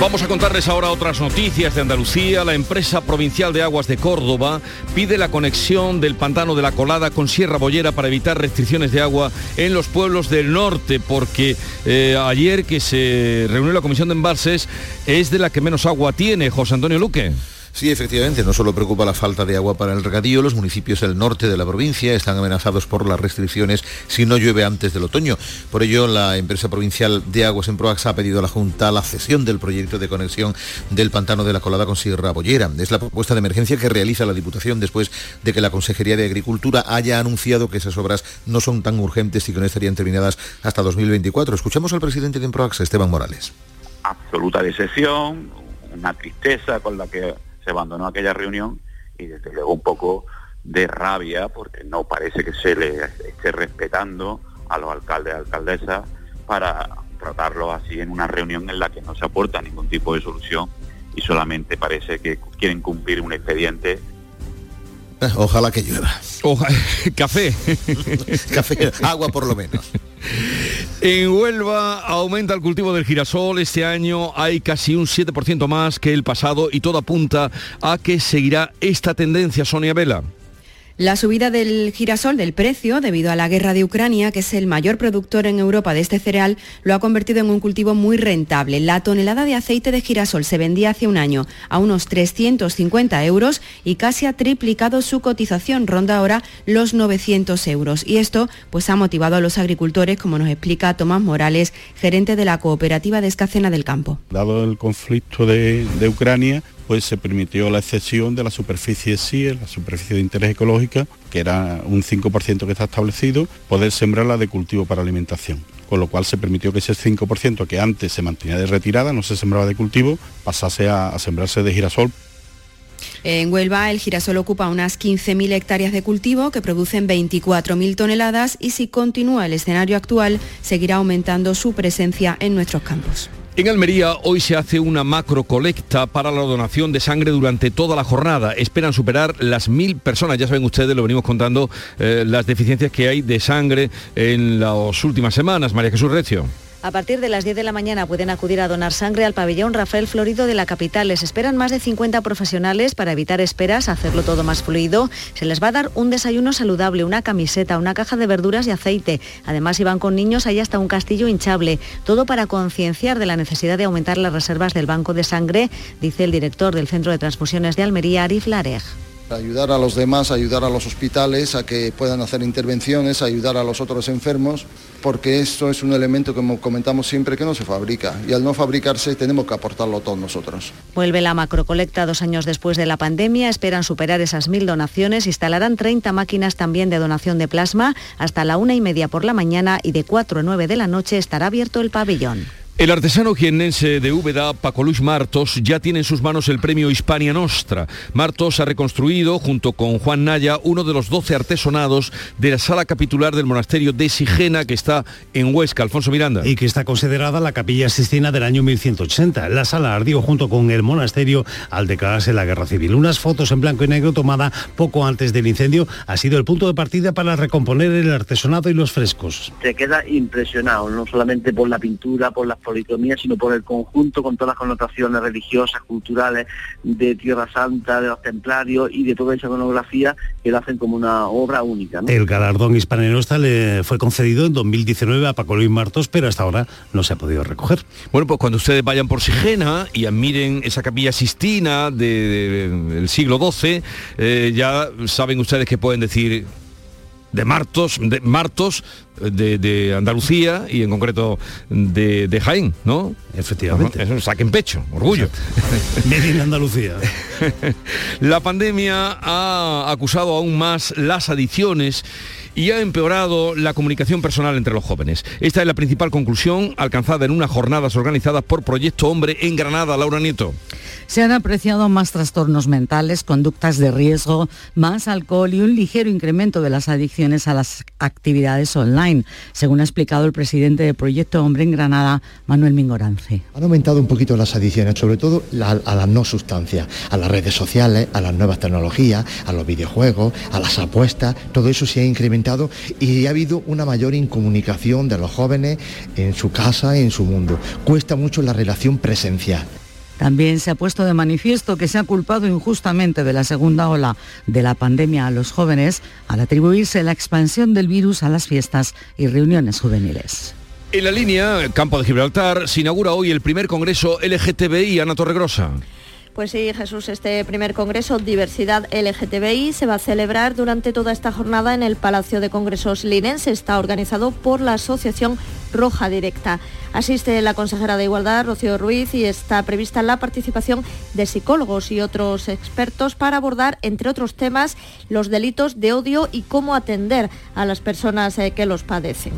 Vamos a contarles ahora otras noticias de Andalucía. La empresa provincial de aguas de Córdoba pide la conexión del pantano de la Colada con Sierra Bollera para evitar restricciones de agua en los pueblos del norte, porque eh, ayer que se reunió la comisión de embalses es de la que menos agua tiene José Antonio Luque. Sí, efectivamente, no solo preocupa la falta de agua para el regadío, los municipios del norte de la provincia están amenazados por las restricciones si no llueve antes del otoño. Por ello, la empresa provincial de aguas en Proaxa ha pedido a la Junta la cesión del proyecto de conexión del pantano de la Colada con Sierra Bollera. Es la propuesta de emergencia que realiza la Diputación después de que la Consejería de Agricultura haya anunciado que esas obras no son tan urgentes y que no estarían terminadas hasta 2024. Escuchamos al presidente de Emproaxa, Esteban Morales. Absoluta decepción, una tristeza con la que se abandonó aquella reunión y desde luego un poco de rabia porque no parece que se le esté respetando a los alcaldes y alcaldesas para tratarlo así en una reunión en la que no se aporta ningún tipo de solución y solamente parece que quieren cumplir un expediente *laughs* Ojalá que llueva. *laughs* café. *laughs* café, agua por lo menos. En Huelva aumenta el cultivo del girasol. Este año hay casi un 7% más que el pasado y todo apunta a que seguirá esta tendencia, Sonia Vela. La subida del girasol del precio, debido a la guerra de Ucrania, que es el mayor productor en Europa de este cereal, lo ha convertido en un cultivo muy rentable. La tonelada de aceite de girasol se vendía hace un año a unos 350 euros y casi ha triplicado su cotización, ronda ahora los 900 euros. Y esto pues, ha motivado a los agricultores, como nos explica Tomás Morales, gerente de la cooperativa de Escacena del Campo. Dado el conflicto de, de Ucrania, pues se permitió la excepción de la superficie SIE, la superficie de interés ecológica, que era un 5% que está establecido, poder sembrarla de cultivo para alimentación. Con lo cual se permitió que ese 5% que antes se mantenía de retirada, no se sembraba de cultivo, pasase a, a sembrarse de girasol en Huelva el girasol ocupa unas 15.000 hectáreas de cultivo que producen 24.000 toneladas y si continúa el escenario actual seguirá aumentando su presencia en nuestros campos. En Almería hoy se hace una macro colecta para la donación de sangre durante toda la jornada. Esperan superar las mil personas. Ya saben ustedes, lo venimos contando, eh, las deficiencias que hay de sangre en las últimas semanas. María Jesús Recio. A partir de las 10 de la mañana pueden acudir a donar sangre al pabellón Rafael Florido de la capital. Les esperan más de 50 profesionales para evitar esperas, hacerlo todo más fluido. Se les va a dar un desayuno saludable, una camiseta, una caja de verduras y aceite. Además, si van con niños, hay hasta un castillo hinchable. Todo para concienciar de la necesidad de aumentar las reservas del banco de sangre, dice el director del Centro de Transfusiones de Almería, Arif Larej. Ayudar a los demás, ayudar a los hospitales a que puedan hacer intervenciones, ayudar a los otros enfermos, porque esto es un elemento que comentamos siempre que no se fabrica y al no fabricarse tenemos que aportarlo todos nosotros. Vuelve la macrocolecta dos años después de la pandemia, esperan superar esas mil donaciones, instalarán 30 máquinas también de donación de plasma hasta la una y media por la mañana y de 4 a 9 de la noche estará abierto el pabellón. El artesano jiennense de Úbeda, Paco Luis Martos, ya tiene en sus manos el premio Hispania Nostra. Martos ha reconstruido, junto con Juan Naya, uno de los 12 artesonados de la sala capitular del monasterio de Sigena, que está en Huesca, Alfonso Miranda. Y que está considerada la capilla sistina del año 1180. La sala ardió junto con el monasterio al declararse la guerra civil. Unas fotos en blanco y negro tomada poco antes del incendio ha sido el punto de partida para recomponer el artesonado y los frescos. Se queda impresionado, no solamente por la pintura, por las policromía, sino por el conjunto con todas las connotaciones religiosas, culturales, de Tierra Santa, de los templarios y de toda esa iconografía que lo hacen como una obra única. El galardón hispanenosta le fue concedido en 2019 a Paco Luis Martos, pero hasta ahora no se ha podido recoger. Bueno, pues cuando ustedes vayan por Sigena y admiren esa capilla sistina del siglo XII, eh, ya saben ustedes que pueden decir de Martos, de Martos de, Andalucía y en concreto de, Jaén, ¿no? Efectivamente. Es un saquen pecho, orgullo. *laughs* en Andalucía. *laughs* La pandemia ha acusado aún más las adicciones y ha empeorado la comunicación personal entre los jóvenes. Esta es la principal conclusión alcanzada en unas jornadas organizadas por Proyecto Hombre en Granada. Laura Nieto. Se han apreciado más trastornos mentales, conductas de riesgo, más alcohol y un ligero incremento de las adicciones a las actividades online, según ha explicado el presidente de Proyecto Hombre en Granada, Manuel Mingorance. Han aumentado un poquito las adicciones, sobre todo a las no sustancias, a las redes sociales, a las nuevas tecnologías, a los videojuegos, a las apuestas, todo eso se ha incrementado y ha habido una mayor incomunicación de los jóvenes en su casa, en su mundo. Cuesta mucho la relación presencial. También se ha puesto de manifiesto que se ha culpado injustamente de la segunda ola de la pandemia a los jóvenes al atribuirse la expansión del virus a las fiestas y reuniones juveniles. En la línea Campo de Gibraltar se inaugura hoy el primer congreso LGTBI Ana Torregrosa. Pues sí, Jesús, este primer congreso Diversidad LGTBI se va a celebrar durante toda esta jornada en el Palacio de Congresos Linense. Está organizado por la Asociación Roja Directa. Asiste la consejera de Igualdad, Rocío Ruiz, y está prevista la participación de psicólogos y otros expertos para abordar, entre otros temas, los delitos de odio y cómo atender a las personas eh, que los padecen.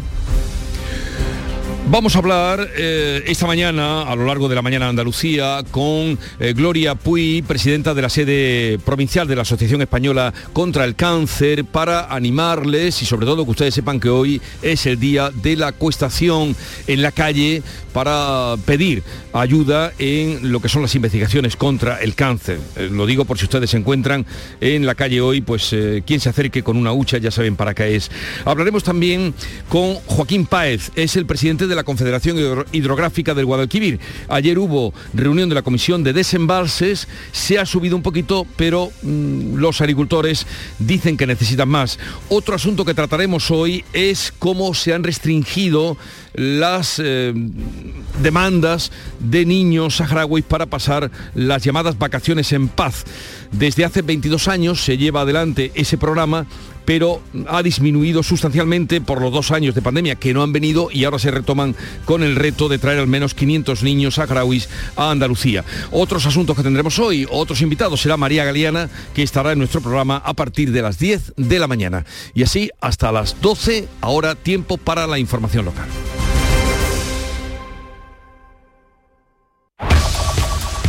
Vamos a hablar eh, esta mañana, a lo largo de la mañana de Andalucía, con eh, Gloria Puy, presidenta de la sede provincial de la Asociación Española contra el Cáncer, para animarles y sobre todo que ustedes sepan que hoy es el día de la cuestación en la calle para pedir ayuda en lo que son las investigaciones contra el cáncer. Eh, lo digo por si ustedes se encuentran en la calle hoy, pues quien se acerque con una hucha ya saben para qué es. Hablaremos también con Joaquín Páez, es el presidente de la Confederación Hidrográfica del Guadalquivir. Ayer hubo reunión de la Comisión de Desembalses, se ha subido un poquito, pero mm, los agricultores dicen que necesitan más. Otro asunto que trataremos hoy es cómo se han restringido las eh, demandas de niños saharauis para pasar las llamadas vacaciones en paz. Desde hace 22 años se lleva adelante ese programa pero ha disminuido sustancialmente por los dos años de pandemia que no han venido y ahora se retoman con el reto de traer al menos 500 niños saharauis a Andalucía. Otros asuntos que tendremos hoy, otros invitados, será María Galeana, que estará en nuestro programa a partir de las 10 de la mañana. Y así hasta las 12, ahora tiempo para la información local.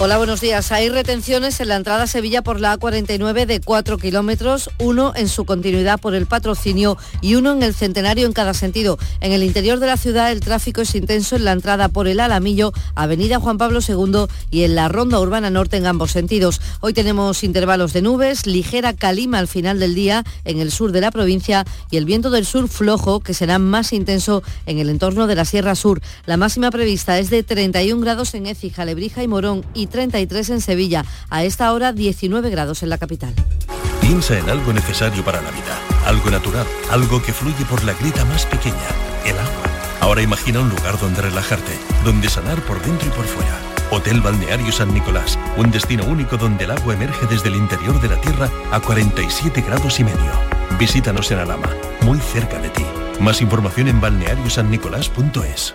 Hola, buenos días. Hay retenciones en la entrada a Sevilla por la A49 de 4 kilómetros, uno en su continuidad por el patrocinio y uno en el centenario en cada sentido. En el interior de la ciudad el tráfico es intenso en la entrada por el Alamillo, Avenida Juan Pablo II y en la Ronda Urbana Norte en ambos sentidos. Hoy tenemos intervalos de nubes, ligera calima al final del día en el sur de la provincia y el viento del sur flojo que será más intenso en el entorno de la Sierra Sur. La máxima prevista es de 31 grados en Écija, Lebrija y Morón y 33 en Sevilla. A esta hora 19 grados en la capital. Piensa en algo necesario para la vida, algo natural, algo que fluye por la grita más pequeña, el agua. Ahora imagina un lugar donde relajarte, donde sanar por dentro y por fuera. Hotel Balneario San Nicolás, un destino único donde el agua emerge desde el interior de la tierra a 47 grados y medio. Visítanos en Alama, muy cerca de ti. Más información en balneariosannicolás.es.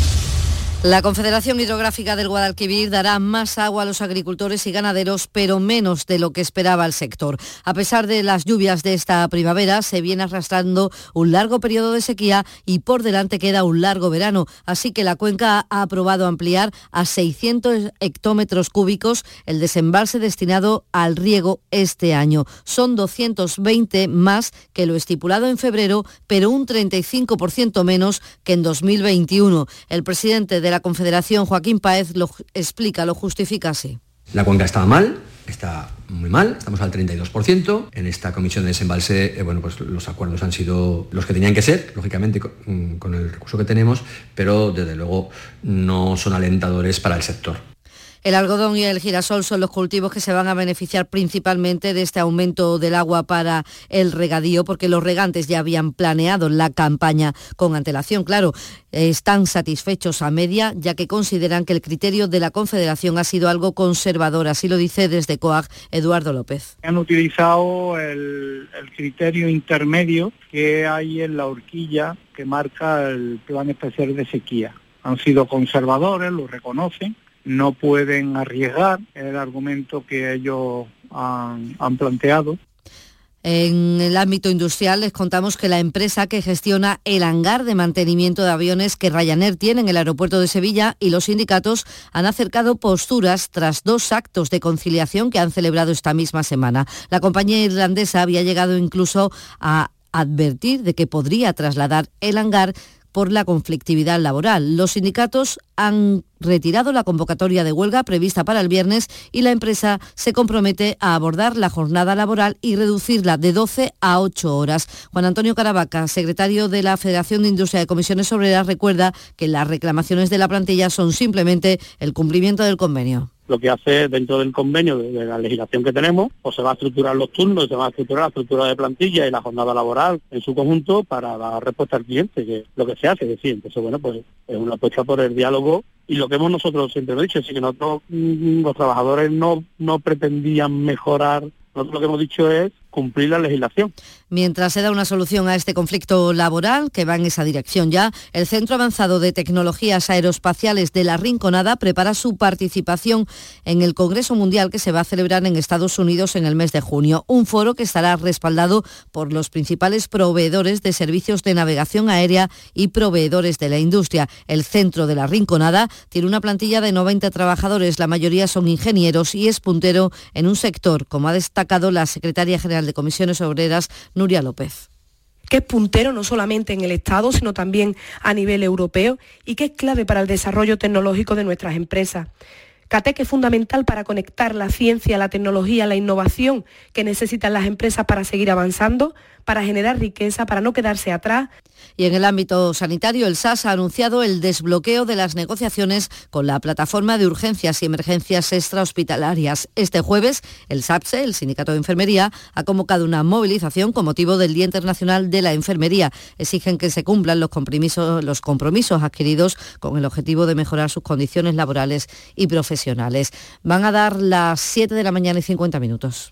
La Confederación Hidrográfica del Guadalquivir dará más agua a los agricultores y ganaderos, pero menos de lo que esperaba el sector. A pesar de las lluvias de esta primavera, se viene arrastrando un largo periodo de sequía y por delante queda un largo verano. Así que la cuenca ha aprobado ampliar a 600 hectómetros cúbicos el desembalse destinado al riego este año. Son 220 más que lo estipulado en febrero, pero un 35% menos que en 2021. El presidente de la Confederación, Joaquín Paez, lo explica, lo justifica así. La cuenca estaba mal, está muy mal, estamos al 32%. En esta comisión de desembalse, eh, bueno, pues los acuerdos han sido los que tenían que ser, lógicamente con, con el recurso que tenemos, pero desde luego no son alentadores para el sector. El algodón y el girasol son los cultivos que se van a beneficiar principalmente de este aumento del agua para el regadío, porque los regantes ya habían planeado la campaña con antelación. Claro, están satisfechos a media, ya que consideran que el criterio de la Confederación ha sido algo conservador. Así lo dice desde COAG Eduardo López. Han utilizado el, criterio intermedio que hay en la horquilla que marca el Plan Especial de Sequía. Han sido conservadores, lo reconocen, no pueden arriesgar el argumento que ellos han, planteado. En el ámbito industrial les contamos que la empresa que gestiona el hangar de mantenimiento de aviones que Ryanair tiene en el aeropuerto de Sevilla y los sindicatos han acercado posturas tras dos actos de conciliación que han celebrado esta misma semana. La compañía irlandesa había llegado incluso a advertir de que podría trasladar el hangar por la conflictividad laboral. Los sindicatos han retirado la convocatoria de huelga prevista para el viernes y la empresa se compromete a abordar la jornada laboral y reducirla de 12 a 8 horas. Juan Antonio Caravaca, secretario de la Federación de Industria de Comisiones Obreras, recuerda que las reclamaciones de la plantilla son simplemente el cumplimiento del convenio lo que hace dentro del convenio de, la legislación que tenemos, pues se va a estructurar los turnos, se va a estructurar la estructura de plantilla y la jornada laboral en su conjunto para dar respuesta al cliente, que lo que se hace, es decir, entonces bueno, pues es una apuesta por el diálogo y lo que hemos nosotros siempre dicho, es que nosotros mm, los trabajadores no, no pretendían mejorar, nosotros lo que hemos dicho es cumplir la legislación. Mientras se da una solución a este conflicto laboral, que va en esa dirección ya, el Centro Avanzado de Tecnologías Aeroespaciales de la Rinconada prepara su participación en el Congreso Mundial que se va a celebrar en Estados Unidos en el mes de junio. Un foro que estará respaldado por los principales proveedores de servicios de navegación aérea y proveedores de la industria. El Centro de la Rinconada tiene una plantilla de 90 trabajadores, la mayoría son ingenieros y es puntero en un sector, como ha destacado la secretaria general de Comisiones Obreras, Nuria López que es puntero no solamente en el Estado, sino también a nivel europeo y que es clave para el desarrollo tecnológico de nuestras empresas. CATEC es fundamental para conectar la ciencia, la tecnología, la innovación que necesitan las empresas para seguir avanzando, para generar riqueza, para no quedarse atrás. Y en el ámbito sanitario, el SAS ha anunciado el desbloqueo de las negociaciones con la plataforma de urgencias y emergencias extrahospitalarias. Este jueves, el SAPSE, el Sindicato de Enfermería, ha convocado una movilización con motivo del Día Internacional de la Enfermería. Exigen que se cumplan los compromisos, los compromisos adquiridos con el objetivo de mejorar sus condiciones laborales y profesionales. Van a dar las 7 de la mañana y 50 minutos.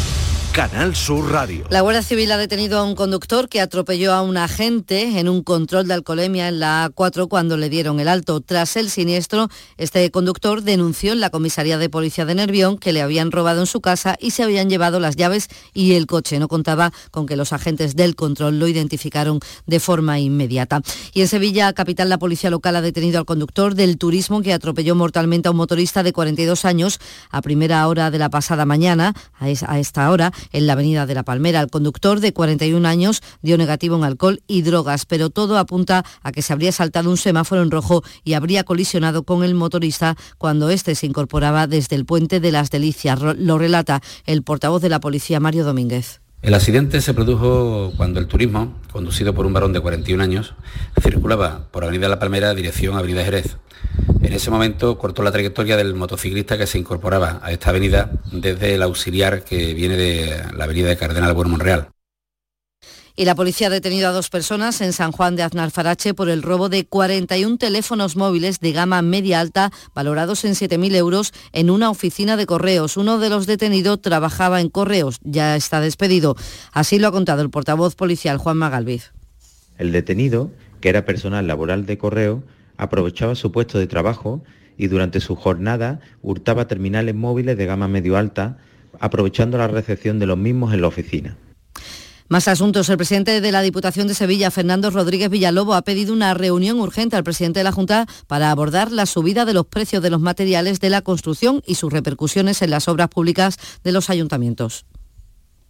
Canal Sur Radio. La Guardia Civil ha detenido a un conductor que atropelló a un agente en un control de alcoholemia en la A4 cuando le dieron el alto. Tras el siniestro, este conductor denunció en la comisaría de policía de Nervión que le habían robado en su casa y se habían llevado las llaves y el coche. No contaba con que los agentes del control lo identificaron de forma inmediata. Y en Sevilla, capital, la policía local ha detenido al conductor del turismo que atropelló mortalmente a un motorista de 42 años a primera hora de la pasada mañana, a esta hora, en la avenida de La Palmera. El conductor de 41 años dio negativo en alcohol y drogas, pero todo apunta a que se habría saltado un semáforo en rojo y habría colisionado con el motorista cuando éste se incorporaba desde el puente de las Delicias. Lo relata el portavoz de la policía, Mario Domínguez. El accidente se produjo cuando el turismo, conducido por un varón de 41 años, circulaba por Avenida La Palmera dirección Avenida Jerez. En ese momento cortó la trayectoria del motociclista que se incorporaba a esta avenida desde el auxiliar que viene de la avenida de Cardenal Bueno Monreal. Y la policía ha detenido a dos personas en San Juan de Aznalfarache por el robo de 41 teléfonos móviles de gama media alta valorados en 7.000 euros en una oficina de correos. Uno de los detenidos trabajaba en correos, ya está despedido. Así lo ha contado el portavoz policial Juan Magalviz. El detenido, que era personal laboral de correo, aprovechaba su puesto de trabajo y durante su jornada hurtaba terminales móviles de gama medio alta, aprovechando la recepción de los mismos en la oficina. Más asuntos. El presidente de la Diputación de Sevilla, Fernando Rodríguez Villalobo, ha pedido una reunión urgente al presidente de la Junta para abordar la subida de los precios de los materiales de la construcción y sus repercusiones en las obras públicas de los ayuntamientos.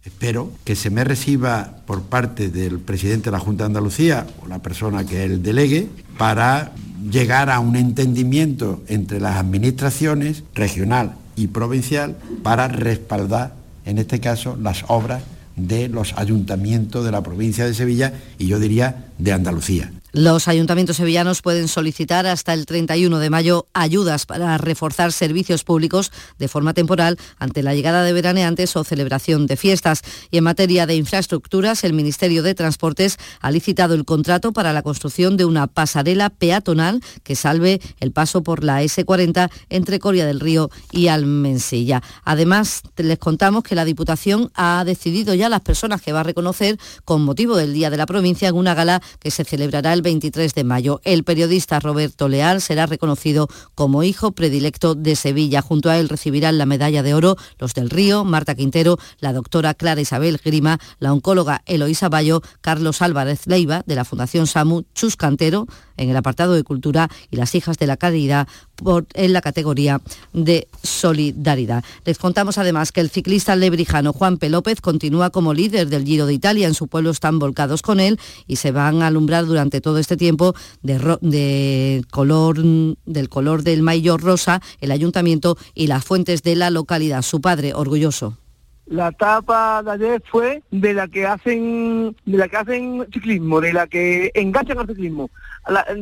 Espero que se me reciba por parte del presidente de la Junta de Andalucía o la persona que él delegue para llegar a un entendimiento entre las administraciones regional y provincial para respaldar, en este caso, las obras de los ayuntamientos de la provincia de Sevilla y yo diría de Andalucía. Los ayuntamientos sevillanos pueden solicitar hasta el 31 de mayo ayudas para reforzar servicios públicos de forma temporal ante la llegada de veraneantes o celebración de fiestas. Y en materia de infraestructuras, el Ministerio de Transportes ha licitado el contrato para la construcción de una pasarela peatonal que salve el paso por la S40 entre Coria del Río y Almensilla. Además, les contamos que la Diputación ha decidido ya las personas que va a reconocer con motivo del Día de la Provincia en una gala que se celebrará el el 23 de mayo. El periodista Roberto Leal será reconocido como hijo predilecto de Sevilla. Junto a él recibirán la medalla de oro los del Río, Marta Quintero, la doctora Clara Isabel Grima, la oncóloga Eloísa Bayo, Carlos Álvarez Leiva de la Fundación SAMU, Chus Cantero en el apartado de cultura y las hijas de la caridad en la categoría de solidaridad. Les contamos además que el ciclista lebrijano Juan P. López continúa como líder del Giro de Italia. En su pueblo están volcados con él y se van a alumbrar durante todo este tiempo de, color, del color del maillot rosa el ayuntamiento y las fuentes de la localidad. Su padre, orgulloso. La etapa de ayer fue de la que hacen, de la que hacen ciclismo, de la que enganchan al ciclismo.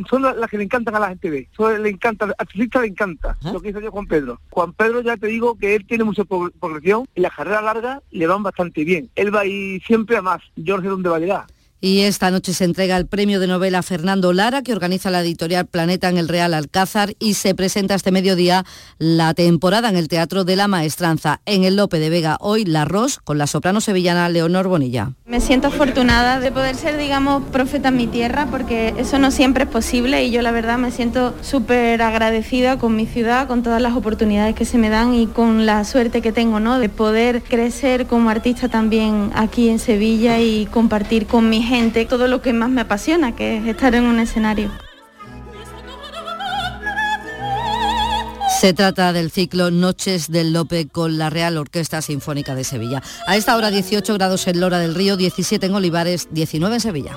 son las que le encantan a la gente ve. le encanta, al ciclista le encanta lo que hizo Juan Pedro. Juan Pedro ya te digo que él tiene mucha progresión y las carreras largas le van bastante bien. Él va a ir siempre a más. Yo no sé dónde va a llegar. Y esta noche se entrega el premio de novela Fernando Lara, que organiza la editorial Planeta en el Real Alcázar, y se presenta este mediodía la temporada en el Teatro de la Maestranza. En el Lope de Vega, hoy La Ros, con la soprano sevillana Leonor Bonilla. Me siento afortunada de poder ser, digamos, profeta en mi tierra, porque eso no siempre es posible y yo la verdad me siento súper agradecida con mi ciudad, con todas las oportunidades que se me dan y con la suerte que tengo, ¿no? De poder crecer como artista también aquí en Sevilla y compartir con mi gente todo lo que más me apasiona, que es estar en un escenario. Se trata del ciclo Noches del Lope con la Real Orquesta Sinfónica de Sevilla. A esta hora 18 grados en Lora del Río, 17 en Olivares, 19 en Sevilla.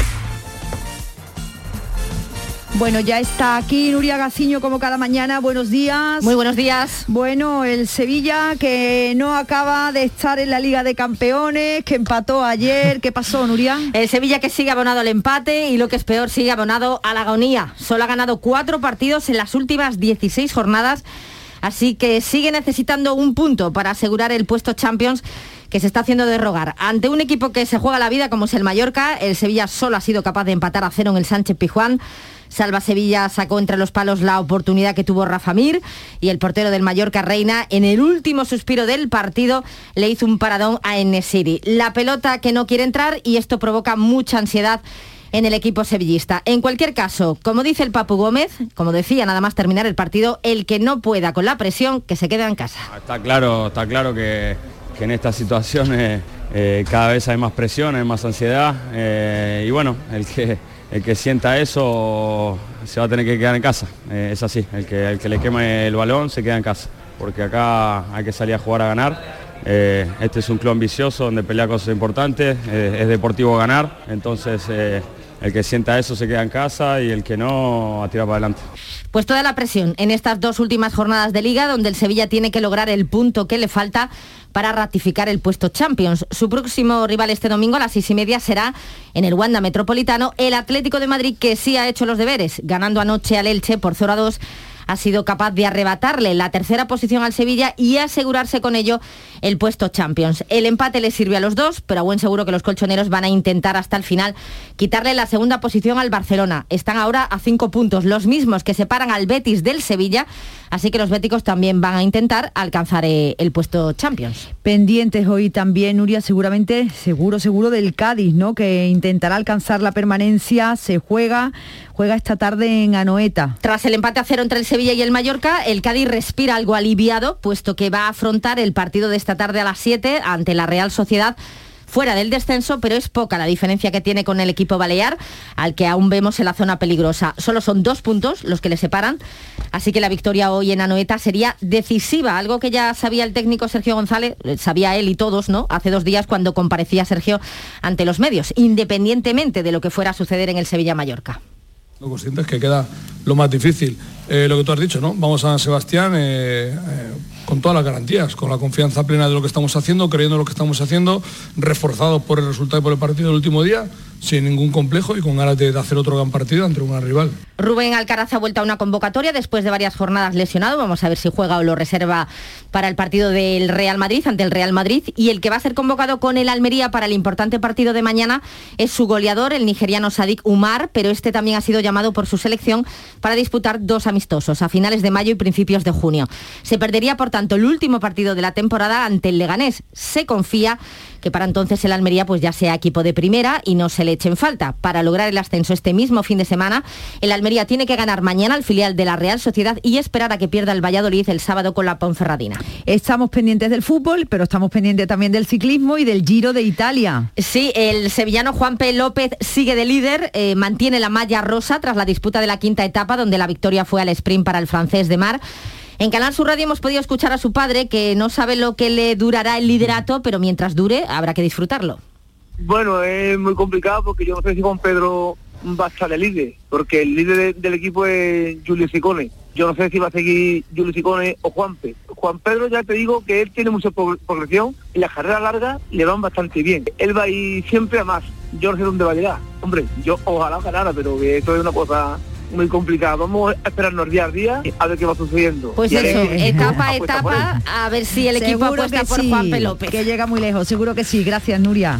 Bueno, ya está aquí Nuria Gaciño como cada mañana. Buenos días. Muy buenos días. Bueno, el Sevilla que no acaba de estar en la Liga de Campeones, que empató ayer. ¿Qué pasó, Nuria? *laughs* El Sevilla que sigue abonado al empate y lo que es peor, sigue abonado a la agonía. Solo ha ganado cuatro partidos en las últimas 16 jornadas, así que sigue necesitando un punto para asegurar el puesto Champions que se está haciendo derrogar. Ante un equipo que se juega la vida como es el Mallorca, el Sevilla solo ha sido capaz de empatar a cero en el Sánchez Pijuán. Salva Sevilla sacó entre los palos la oportunidad que tuvo Rafa Mir y el portero del Mallorca Reina en el último suspiro del partido le hizo un paradón a Enesiri. La pelota que no quiere entrar y esto provoca mucha ansiedad en el equipo sevillista. En cualquier caso, como dice el Papu Gómez, como decía nada más terminar el partido, el que no pueda con la presión, que se quede en casa. Está claro, está claro que, en estas situaciones eh, cada vez hay más presión, hay más ansiedad eh, y bueno, el que el que sienta eso se va a tener que quedar en casa. Eh, es así, el que, el que le queme el balón se queda en casa, porque acá hay que salir a jugar a ganar. Este es un club ambicioso donde pelea cosas importantes, es deportivo ganar, entonces el que sienta eso se queda en casa y el que no a tirar para adelante. Pues toda la presión en estas dos últimas jornadas de liga donde el Sevilla tiene que lograr el punto que le falta para ratificar el puesto Champions. Su próximo rival este domingo a las seis y media será en el Wanda Metropolitano el Atlético de Madrid que sí ha hecho los deberes, ganando anoche al Elche por 0 a 2 ha sido capaz de arrebatarle la tercera posición al Sevilla y asegurarse con ello el puesto Champions. El empate le sirve a los dos, pero a buen seguro que los colchoneros van a intentar hasta el final quitarle la segunda posición al Barcelona. Están ahora a cinco puntos, los mismos que separan al Betis del Sevilla, así que los béticos también van a intentar alcanzar eh, el puesto Champions. Pendientes hoy también, Nuria, seguramente, seguro, seguro del Cádiz, ¿no? Que intentará alcanzar la permanencia, se juega juega esta tarde en Anoeta. Tras el empate a cero entre el Sevilla y el Mallorca, el Cádiz respira algo aliviado, puesto que va a afrontar el partido de esta tarde a las 7 ante la Real Sociedad fuera del descenso, pero es poca la diferencia que tiene con el equipo balear, al que aún vemos en la zona peligrosa. Solo son dos puntos los que le separan, así que la victoria hoy en Anoeta sería decisiva, algo que ya sabía el técnico Sergio González, sabía él y todos, ¿no? Hace dos días cuando comparecía Sergio ante los medios, independientemente de lo que fuera a suceder en el Sevilla-Mallorca. Lo consciente es que queda lo más difícil. Eh, lo que tú has dicho, ¿no? Vamos a Sebastián eh, eh, con todas las garantías, con la confianza plena de lo que estamos haciendo, creyendo en lo que estamos haciendo, reforzados por el resultado y por el partido del último día, sin ningún complejo y con ganas de, de hacer otro gran partido ante una rival. Rubén Alcaraz ha vuelto a una convocatoria después de varias jornadas lesionado. Vamos a ver si juega o lo reserva para el partido del Real Madrid ante el Real Madrid. Y el que va a ser convocado con el Almería para el importante partido de mañana es su goleador, el nigeriano Sadik Umar, pero este también ha sido llamado por su selección para disputar dos amistosos a finales de mayo y principios de junio. Se perdería, por tanto, el último partido de la temporada ante el Leganés. Se confía que para entonces el Almería pues ya sea equipo de primera y no se le echen falta. Para lograr el ascenso este mismo fin de semana, el Almería tiene que ganar mañana al filial de la Real Sociedad y esperar a que pierda el Valladolid el sábado con la Ponferradina. Estamos pendientes del fútbol, pero estamos pendientes también del ciclismo y del Giro de Italia. Sí, el sevillano Juan P. López sigue de líder, eh, mantiene la malla rosa tras la disputa de la quinta etapa, donde la victoria fue al sprint para el francés de Mar. En Canal Sur Radio hemos podido escuchar a su padre que no sabe lo que le durará el liderato, pero mientras dure habrá que disfrutarlo. Bueno, es muy complicado porque yo no sé si Juan Pedro va a estar de líder, porque el líder de- del equipo es Julio Sicone. Yo no sé si va a seguir Julio Sicone o Juanpe. Juan Pedro ya te digo que él tiene mucha pro- progresión y las carreras largas le van bastante bien. Él va a ir siempre a más. Yo no sé dónde va a llegar. Hombre, yo ojalá ganara, pero que esto es una cosa muy complicada. Vamos a esperarnos día a día a ver qué va sucediendo. Pues Y eso, etapa a etapa, a ver si el equipo Seguro apuesta por sí, Juan P. López. Que llega muy lejos, seguro que sí. Gracias, Nuria.